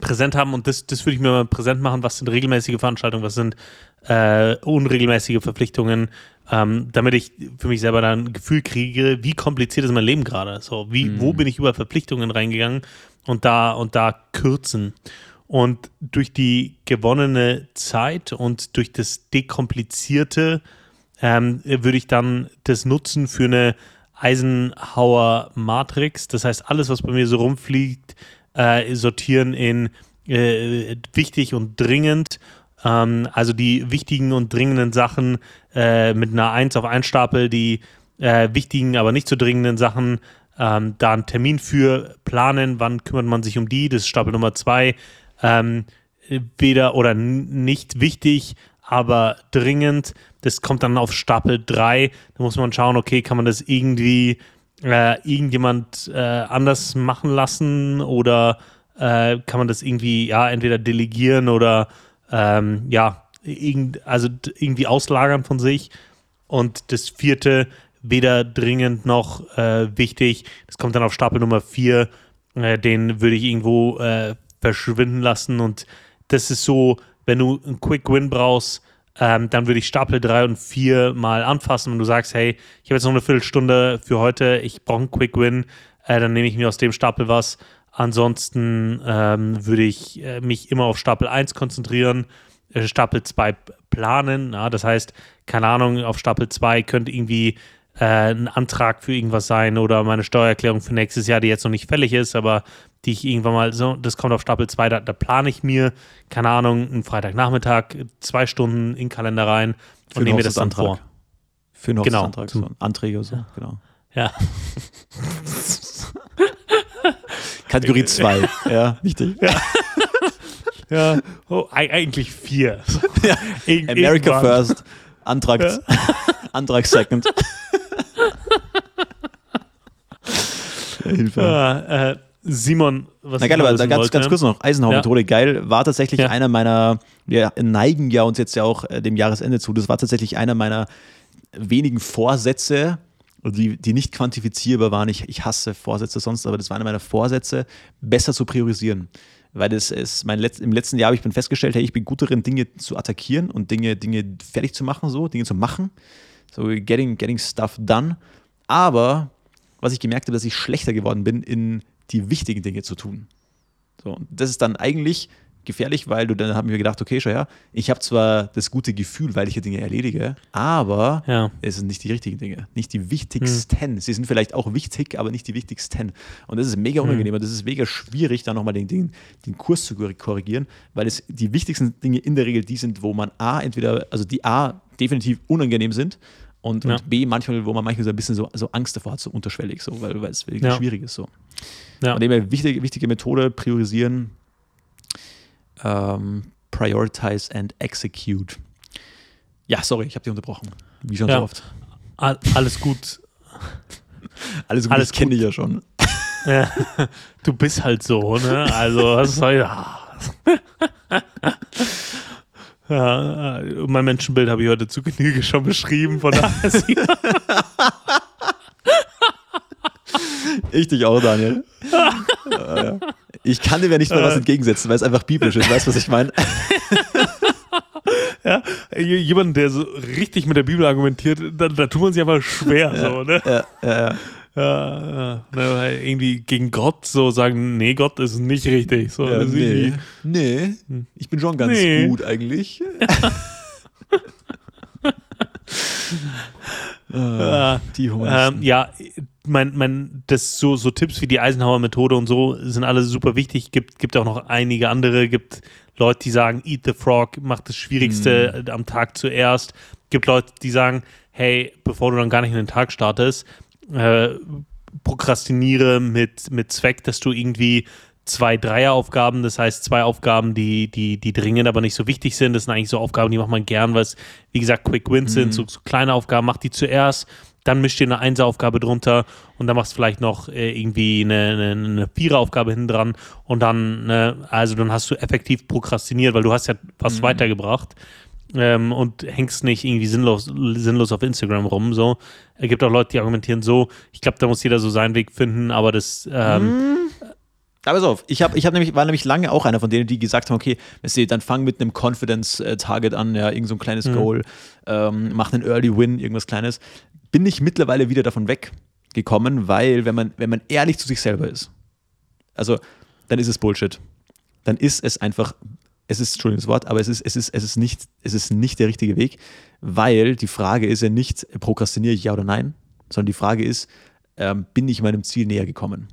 präsent haben und das, das würde ich mir mal präsent machen, was sind regelmäßige Veranstaltungen, was sind äh, unregelmäßige Verpflichtungen, ähm, damit ich für mich selber dann ein Gefühl kriege, wie kompliziert ist mein Leben gerade. So, wie, mhm. wo bin ich über Verpflichtungen reingegangen und da und da kürzen. Und durch die gewonnene Zeit und durch das Dekomplizierte ähm, würde ich dann das nutzen für eine Eisenhower Matrix. Das heißt, alles, was bei mir so rumfliegt, äh, sortieren in äh, wichtig und dringend. Ähm, also die wichtigen und dringenden Sachen äh, mit einer 1 auf 1 Stapel, die äh, wichtigen, aber nicht so dringenden Sachen ähm, da einen Termin für planen, wann kümmert man sich um die, das ist Stapel Nummer zwei. Ähm, weder oder nicht wichtig, aber dringend. Das kommt dann auf Stapel 3. Da muss man schauen, okay, kann man das irgendwie äh, irgendjemand äh, anders machen lassen oder äh, kann man das irgendwie, ja, entweder delegieren oder ähm, ja, irgend, also irgendwie auslagern von sich. Und das vierte, weder dringend noch äh, wichtig. Das kommt dann auf Stapel Nummer 4. Äh, den würde ich irgendwo äh, verschwinden lassen. Und das ist so, wenn du einen Quick Win brauchst, ähm, dann würde ich Stapel 3 und 4 mal anfassen. Wenn du sagst, hey, ich habe jetzt noch eine Viertelstunde für heute, ich brauche einen Quick Win, äh, dann nehme ich mir aus dem Stapel was. Ansonsten ähm, würde ich äh, mich immer auf Stapel 1 konzentrieren, äh, Stapel 2 planen. Ja, das heißt, keine Ahnung, auf Stapel 2 könnte irgendwie äh, ein Antrag für irgendwas sein oder meine Steuererklärung für nächstes Jahr, die jetzt noch nicht fällig ist, aber die ich irgendwann mal so, das kommt auf Stapel 2, da, da plane ich mir, keine Ahnung, einen Freitagnachmittag, zwei Stunden in den Kalender rein und nehme mir das dann vor. Für einen genau. Antrag, so Anträge so, ja. genau. Ja. Kategorie 2. ja, wichtig. Ja. ja. Oh, eigentlich vier. Ja. America first, Antrag. Antrag second. Hilfe. Ja, äh, Simon, was Na geil, aber ganz, wollte. ganz kurz noch, Eisenhower-Methode, ja. geil, war tatsächlich ja. einer meiner, wir neigen ja uns jetzt ja auch äh, dem Jahresende zu, das war tatsächlich einer meiner wenigen Vorsätze, die, die nicht quantifizierbar waren. Ich, ich hasse Vorsätze sonst, aber das war einer meiner Vorsätze, besser zu priorisieren. Weil das ist mein Letz-, im letzten Jahr habe ich bin festgestellt, hey, ich bin gut darin, Dinge zu attackieren und Dinge, Dinge fertig zu machen, so, Dinge zu machen. So getting, getting stuff done. Aber was ich gemerkt habe, dass ich schlechter geworden bin in die wichtigen Dinge zu tun. So, und das ist dann eigentlich gefährlich, weil du dann haben wir gedacht, okay, schau her, ich habe zwar das gute Gefühl, weil ich hier Dinge erledige, aber ja. es sind nicht die richtigen Dinge, nicht die wichtigsten. Hm. Sie sind vielleicht auch wichtig, aber nicht die wichtigsten. Und das ist mega hm. unangenehm und das ist mega schwierig, da nochmal den, den, den Kurs zu korrigieren, weil es die wichtigsten Dinge in der Regel die sind, wo man A, entweder, also die A definitiv unangenehm sind und, ja. und, B, manchmal, wo man manchmal so ein bisschen so, so Angst davor hat, so unterschwellig, so, weil, weil es wirklich ja. schwierig ist. So. Ja. Dem her, wichtige, wichtige Methode, priorisieren, ähm, prioritize and execute. Ja, sorry, ich habe dich unterbrochen. Wie schon so oft. alles gut. alles gut, alles ich kenne dich ja schon. Ja, du bist halt so, ne? Also, was soll ja. Ja, äh, mein Menschenbild habe ich heute zu Genüge schon beschrieben, von daher. ich dich auch, Daniel. Ich kann dir ja nicht mal was äh. entgegensetzen, weil es einfach biblisch ist. Weißt du, was ich meine? ja, jemand, der so richtig mit der Bibel argumentiert, da, da tut man sich einfach schwer. Ja, so, ne? ja, ja, ja. Ja, ja. irgendwie gegen Gott so sagen, nee, Gott ist nicht richtig. So, ja, nee. nee, ich bin schon ganz nee. gut eigentlich. ah, die ähm, Ja, mein, mein, das so, so Tipps wie die Eisenhower-Methode und so sind alle super wichtig. Gibt, gibt auch noch einige andere. Gibt Leute, die sagen, eat the frog, mach das Schwierigste mm. am Tag zuerst. Gibt Leute, die sagen, hey, bevor du dann gar nicht in den Tag startest, äh, prokrastiniere mit, mit Zweck, dass du irgendwie zwei Dreieraufgaben, das heißt zwei Aufgaben, die, die, die dringend, aber nicht so wichtig sind. Das sind eigentlich so Aufgaben, die macht man gern, weil es, wie gesagt, Quick Wins mhm. sind, so, so, kleine Aufgaben, mach die zuerst, dann mischt dir eine Einseraufgabe drunter und dann machst du vielleicht noch äh, irgendwie eine, eine, eine Viereraufgabe hinten dran und dann, äh, also dann hast du effektiv prokrastiniert, weil du hast ja was mhm. weitergebracht ähm, und hängst nicht irgendwie sinnlos, sinnlos auf Instagram rum. So. Es gibt auch Leute, die argumentieren so. Ich glaube, da muss jeder so seinen Weg finden, aber das. Ähm, mhm. Aber auf, ich, hab, ich hab nämlich, war nämlich lange auch einer von denen, die gesagt haben, okay, dann fang mit einem Confidence-Target an, ja, irgend so ein kleines mhm. Goal, ähm, mach einen Early Win, irgendwas Kleines. Bin ich mittlerweile wieder davon weggekommen, weil wenn man, wenn man ehrlich zu sich selber ist, also dann ist es Bullshit. Dann ist es einfach es ist, Entschuldigung das Wort, aber es ist, es ist, es ist nicht, es ist nicht der richtige Weg, weil die Frage ist ja nicht, prokrastiniere ich ja oder nein, sondern die Frage ist, ähm, bin ich meinem Ziel näher gekommen?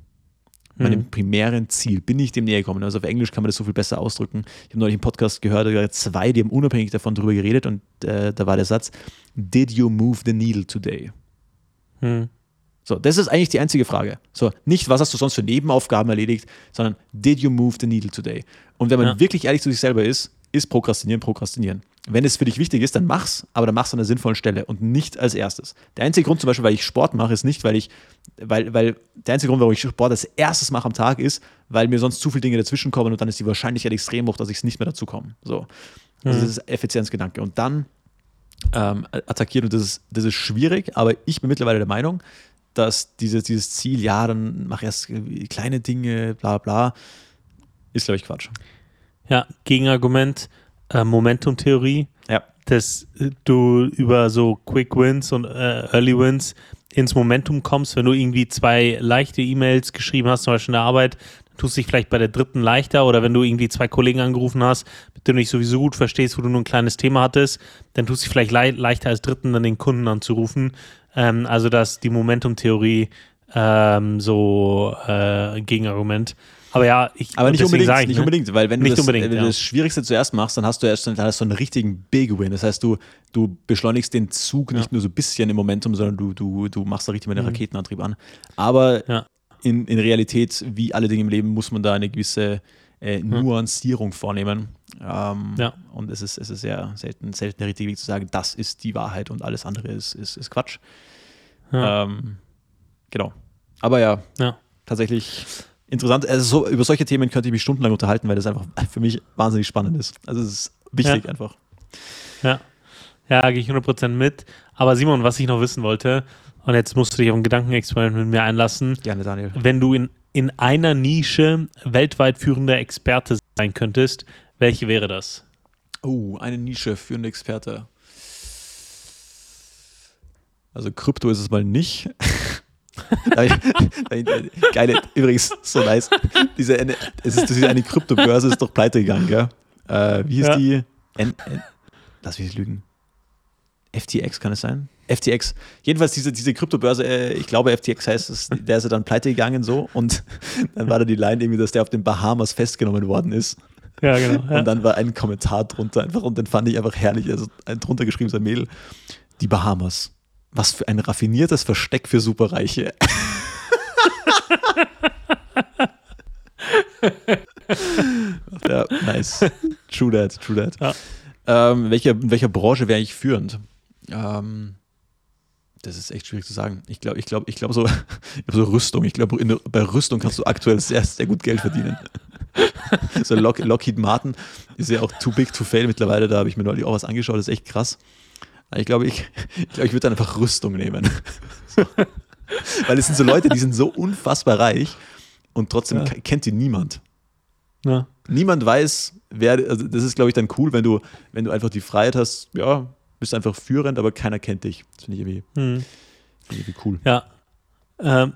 Meinem mhm. primären Ziel, bin ich dem näher gekommen? Also auf Englisch kann man das so viel besser ausdrücken. Ich habe neulich einen Podcast gehört, da zwei, die haben unabhängig davon darüber geredet und äh, da war der Satz, Did you move the needle today? Mhm. So, das ist eigentlich die einzige Frage. So, nicht, was hast du sonst für Nebenaufgaben erledigt, sondern did you move the needle today? Und wenn man ja. wirklich ehrlich zu sich selber ist, ist Prokrastinieren, Prokrastinieren. Wenn es für dich wichtig ist, dann mach's, aber dann mach's an einer sinnvollen Stelle und nicht als erstes. Der einzige Grund zum Beispiel, weil ich Sport mache, ist nicht, weil ich, weil, weil der einzige Grund, warum ich Sport als erstes mache am Tag, ist, weil mir sonst zu viele Dinge dazwischen kommen und dann ist die Wahrscheinlichkeit extrem hoch, dass ich es nicht mehr dazu komme. So. Also mhm. das ist Effizienzgedanke. Und dann ähm, attackieren und das ist, das ist schwierig, aber ich bin mittlerweile der Meinung, dass dieses, dieses Ziel, ja, dann mach erst kleine Dinge, bla bla, ist, glaube ich, Quatsch. Ja, Gegenargument, äh, Momentum-Theorie. Ja. Dass du über so Quick Wins und äh, Early Wins ins Momentum kommst, wenn du irgendwie zwei leichte E-Mails geschrieben hast, zum Beispiel in der Arbeit, dann tust du dich vielleicht bei der dritten leichter oder wenn du irgendwie zwei Kollegen angerufen hast, mit denen du dich sowieso gut verstehst, wo du nur ein kleines Thema hattest, dann tust du dich vielleicht le leichter als dritten dann den Kunden anzurufen. Ähm, also dass die Momentum-Theorie ähm, so äh, Gegenargument. Aber ja, ich aber nicht unbedingt, ich, nicht ne? unbedingt, weil wenn du, das, wenn du ja. das Schwierigste zuerst machst, dann hast du erst dann hast du einen richtigen Big Win. Das heißt, du, du beschleunigst den Zug nicht ja. nur so ein bisschen im Momentum, sondern du, du, du machst da richtig mit dem mhm. Raketenantrieb an. Aber in, in Realität, wie alle Dinge im Leben, muss man da eine gewisse äh, Nuancierung vornehmen. Ähm, Ja. Und es ist, es ist sehr selten, selten der richtige Weg zu sagen, das ist die Wahrheit und alles andere ist, ist, ist Quatsch. Ja. Ähm, genau. Aber ja, Ja. tatsächlich interessant. Also so, über solche Themen könnte ich mich stundenlang unterhalten, weil das einfach für mich wahnsinnig spannend ist. Also es ist wichtig Ja. einfach. Ja, ja gehe ich 100% mit. Aber Simon, was ich noch wissen wollte, und jetzt musst du dich auf ein Gedankenexperiment mit mir einlassen, Gerne, Daniel. wenn du in, in einer Nische weltweit führender Experte sein könntest, welche wäre das? Oh, eine Nische für einen Experte. Also Krypto ist es mal nicht. Geile, übrigens, so nice. Diese, eine- es ist, diese eine Kryptobörse ist doch pleite gegangen, gell? Äh, wie hieß Ja. die? N, N, lass mich nicht lügen. FTX kann es sein? FTX. Jedenfalls diese, diese Kryptobörse, äh, ich glaube FTX heißt es, der ist ja dann pleite gegangen so und dann war da die Line irgendwie, dass der auf den Bahamas festgenommen worden ist. Ja, genau. Und dann war ein Kommentar drunter einfach und den fand ich einfach herrlich. Also ein drunter geschrieben, so ein Mädel. Die Bahamas. Was für ein raffiniertes Versteck für Superreiche. ja, nice. True that, true that. Ja. Ähm, welcher, in welcher Branche wäre ich führend? Ähm, das ist echt schwierig zu sagen. Ich glaube, ich glaube, ich glaube so, glaub so Rüstung. Ich glaube, bei Rüstung kannst du aktuell sehr, sehr gut Geld verdienen. so Lock, Lockheed Martin ist ja auch too big to fail mittlerweile. Da habe ich mir neulich auch was angeschaut. Das ist echt krass. Aber Ich glaube, ich, ich, glaube, ich würde dann einfach Rüstung nehmen. So. Weil es sind so Leute, die sind so unfassbar reich und trotzdem Ja. ke- kennt die niemand. Ja. Niemand weiß, wer, also das ist, glaube ich, dann cool, wenn du, wenn du einfach die Freiheit hast, ja, bist einfach führend, aber keiner kennt dich. Das finde ich irgendwie, Hm. finde ich irgendwie cool. Ja. Ähm,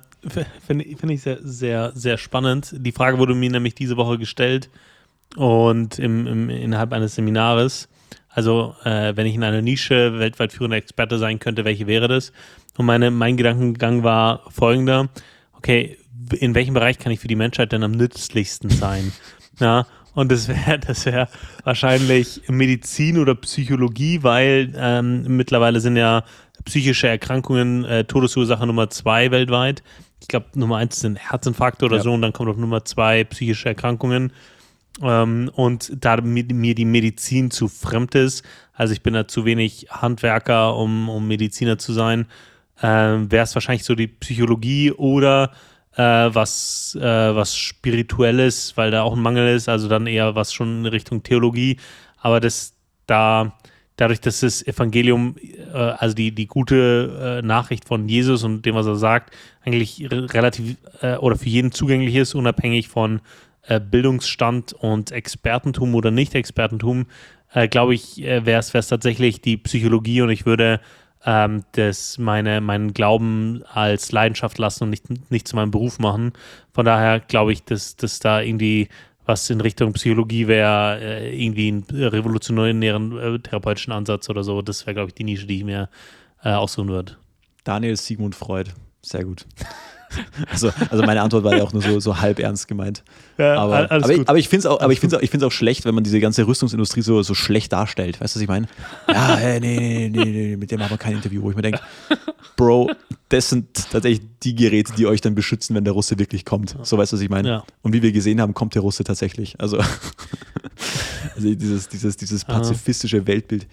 Finde ich- finde ich sehr, sehr, sehr spannend. Die Frage wurde mir nämlich diese Woche gestellt und im, im, innerhalb eines Seminares. Also, äh, wenn ich in einer Nische weltweit führender Experte sein könnte, welche wäre das? Und meine, mein Gedankengang war folgender: Okay, in welchem Bereich kann ich für die Menschheit denn am nützlichsten sein? ja, und das wäre das wär wahrscheinlich Medizin oder Psychologie, weil ähm, mittlerweile sind ja psychische Erkrankungen äh, Todesursache Nummer zwei weltweit. Ich glaube, Nummer eins sind Herzinfarkte oder Ja. so und dann kommt auf Nummer zwei psychische Erkrankungen. Ähm, und da mir, mir die Medizin zu fremd ist, also ich bin da zu wenig Handwerker, um, um Mediziner zu sein, ähm, wäre es wahrscheinlich so die Psychologie oder äh, was, äh, was Spirituelles, weil da auch ein Mangel ist, also dann eher was schon in Richtung Theologie. Aber das da, dadurch, dass das Evangelium, äh, also die, die gute äh, Nachricht von Jesus und dem, was er sagt, eigentlich re- relativ äh, oder für jeden zugänglich ist, unabhängig von äh, Bildungsstand und Expertentum oder Nicht-Expertentum, glaube ich, wäre es tatsächlich die Psychologie und ich würde ähm, das meine, meinen Glauben als Leidenschaft lassen und nicht, nicht zu meinem Beruf machen. Von daher glaube ich, dass, dass da irgendwie was in Richtung Psychologie wäre, äh, irgendwie einen revolutionären äh, therapeutischen Ansatz oder so. Das wäre, glaube ich, die Nische, die ich mir äh, aussuchen würde. Daniel Sigmund Freud. Sehr gut. Also, also meine Antwort war ja auch nur so, so halb ernst gemeint. Ja, Aber, aber, ich, aber ich finde es auch, aber ich find's auch, ich find's auch schlecht, wenn man diese ganze Rüstungsindustrie so, so schlecht darstellt. Weißt du, was ich meine? Ja, nee, nee, nee, nee, mit dem haben wir kein Interview, wo ich mir denke, Bro, das sind tatsächlich die Geräte, die euch dann beschützen, wenn der Russe wirklich kommt. So weißt du, was ich meine? Ja. Und wie wir gesehen haben, kommt der Russe tatsächlich. Also, also dieses, dieses, dieses pazifistische Weltbild,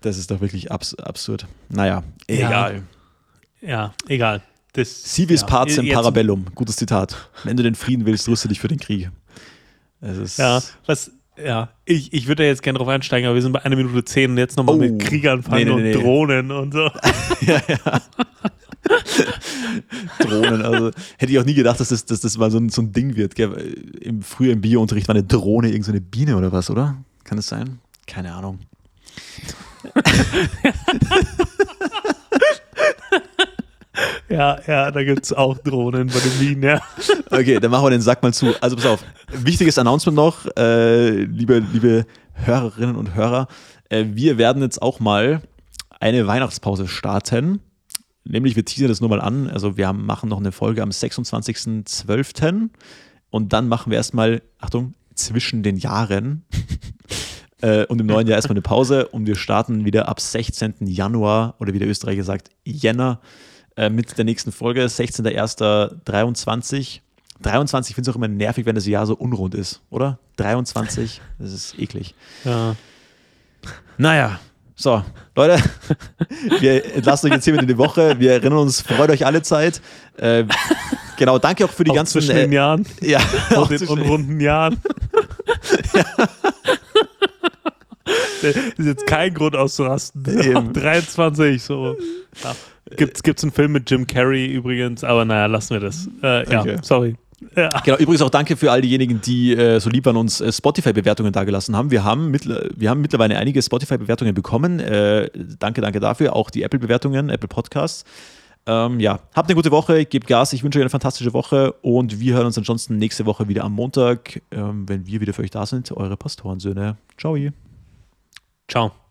das ist doch wirklich abs absurd. Naja, Ja. egal. ja, egal. Das, Civis ja, pacem jetzt- parabellum. Gutes Zitat. Wenn du den Frieden willst, rüste dich für den Krieg. Ja, was, ja, ich, ich würde da jetzt gerne drauf einsteigen, aber wir sind bei einer Minute zehn und jetzt nochmal Oh. mit Krieg anfangen Nee, nee, nee. und Drohnen und so. Drohnen. Also hätte ich auch nie gedacht, dass das, dass das mal so ein, so ein Ding wird. Gell? Im, früher im Biounterricht war eine Drohne irgendeine so eine Biene oder was, oder? Kann das sein? Keine Ahnung. Ja, ja, da gibt es auch Drohnen bei den Minen, ja. Okay, dann machen wir den Sack mal zu. Also pass auf. Wichtiges Announcement noch, äh, liebe, liebe Hörerinnen und Hörer. Äh, wir werden jetzt auch mal eine Weihnachtspause starten. Nämlich, wir teasern das nur mal an. Also wir haben, machen noch eine Folge am 26.12. Und dann machen wir erstmal, Achtung, zwischen den Jahren. äh, und im neuen Jahr erstmal eine Pause. Und wir starten wieder ab 16. Januar oder wie der Österreicher sagt, Jänner äh, mit der nächsten Folge, 16.01.23. 23 finde ich auch immer nervig, wenn das Jahr so unrund ist, oder? 23, das ist eklig. Ja. Naja, so, Leute, wir entlassen euch jetzt hier mit in die Woche. Wir erinnern uns, freut euch alle Zeit. Äh, genau, danke auch für die Auch ganzen. zwischen den Jahren. ja, Auch auch den unrunden Jahren. Das ist jetzt kein Grund auszurasten. Eben. 23, so. Ja. Gibt's, gibt's einen Film mit Jim Carrey übrigens, aber naja, lassen wir das. Äh, ja, Okay. sorry. Ja. Genau, übrigens auch danke für all diejenigen, die äh, so lieb waren uns äh, Spotify-Bewertungen dagelassen haben. Wir haben, wir haben mittlerweile einige Spotify-Bewertungen bekommen. Äh, danke, danke dafür. Auch die Apple-Bewertungen, Apple Podcasts. Ähm, ja, habt eine gute Woche, gebt Gas. Ich wünsche euch eine fantastische Woche und wir hören uns ansonsten nächste Woche wieder am Montag, ähm, wenn wir wieder für euch da sind. Eure Pastorensöhne. Ciao. Ciao.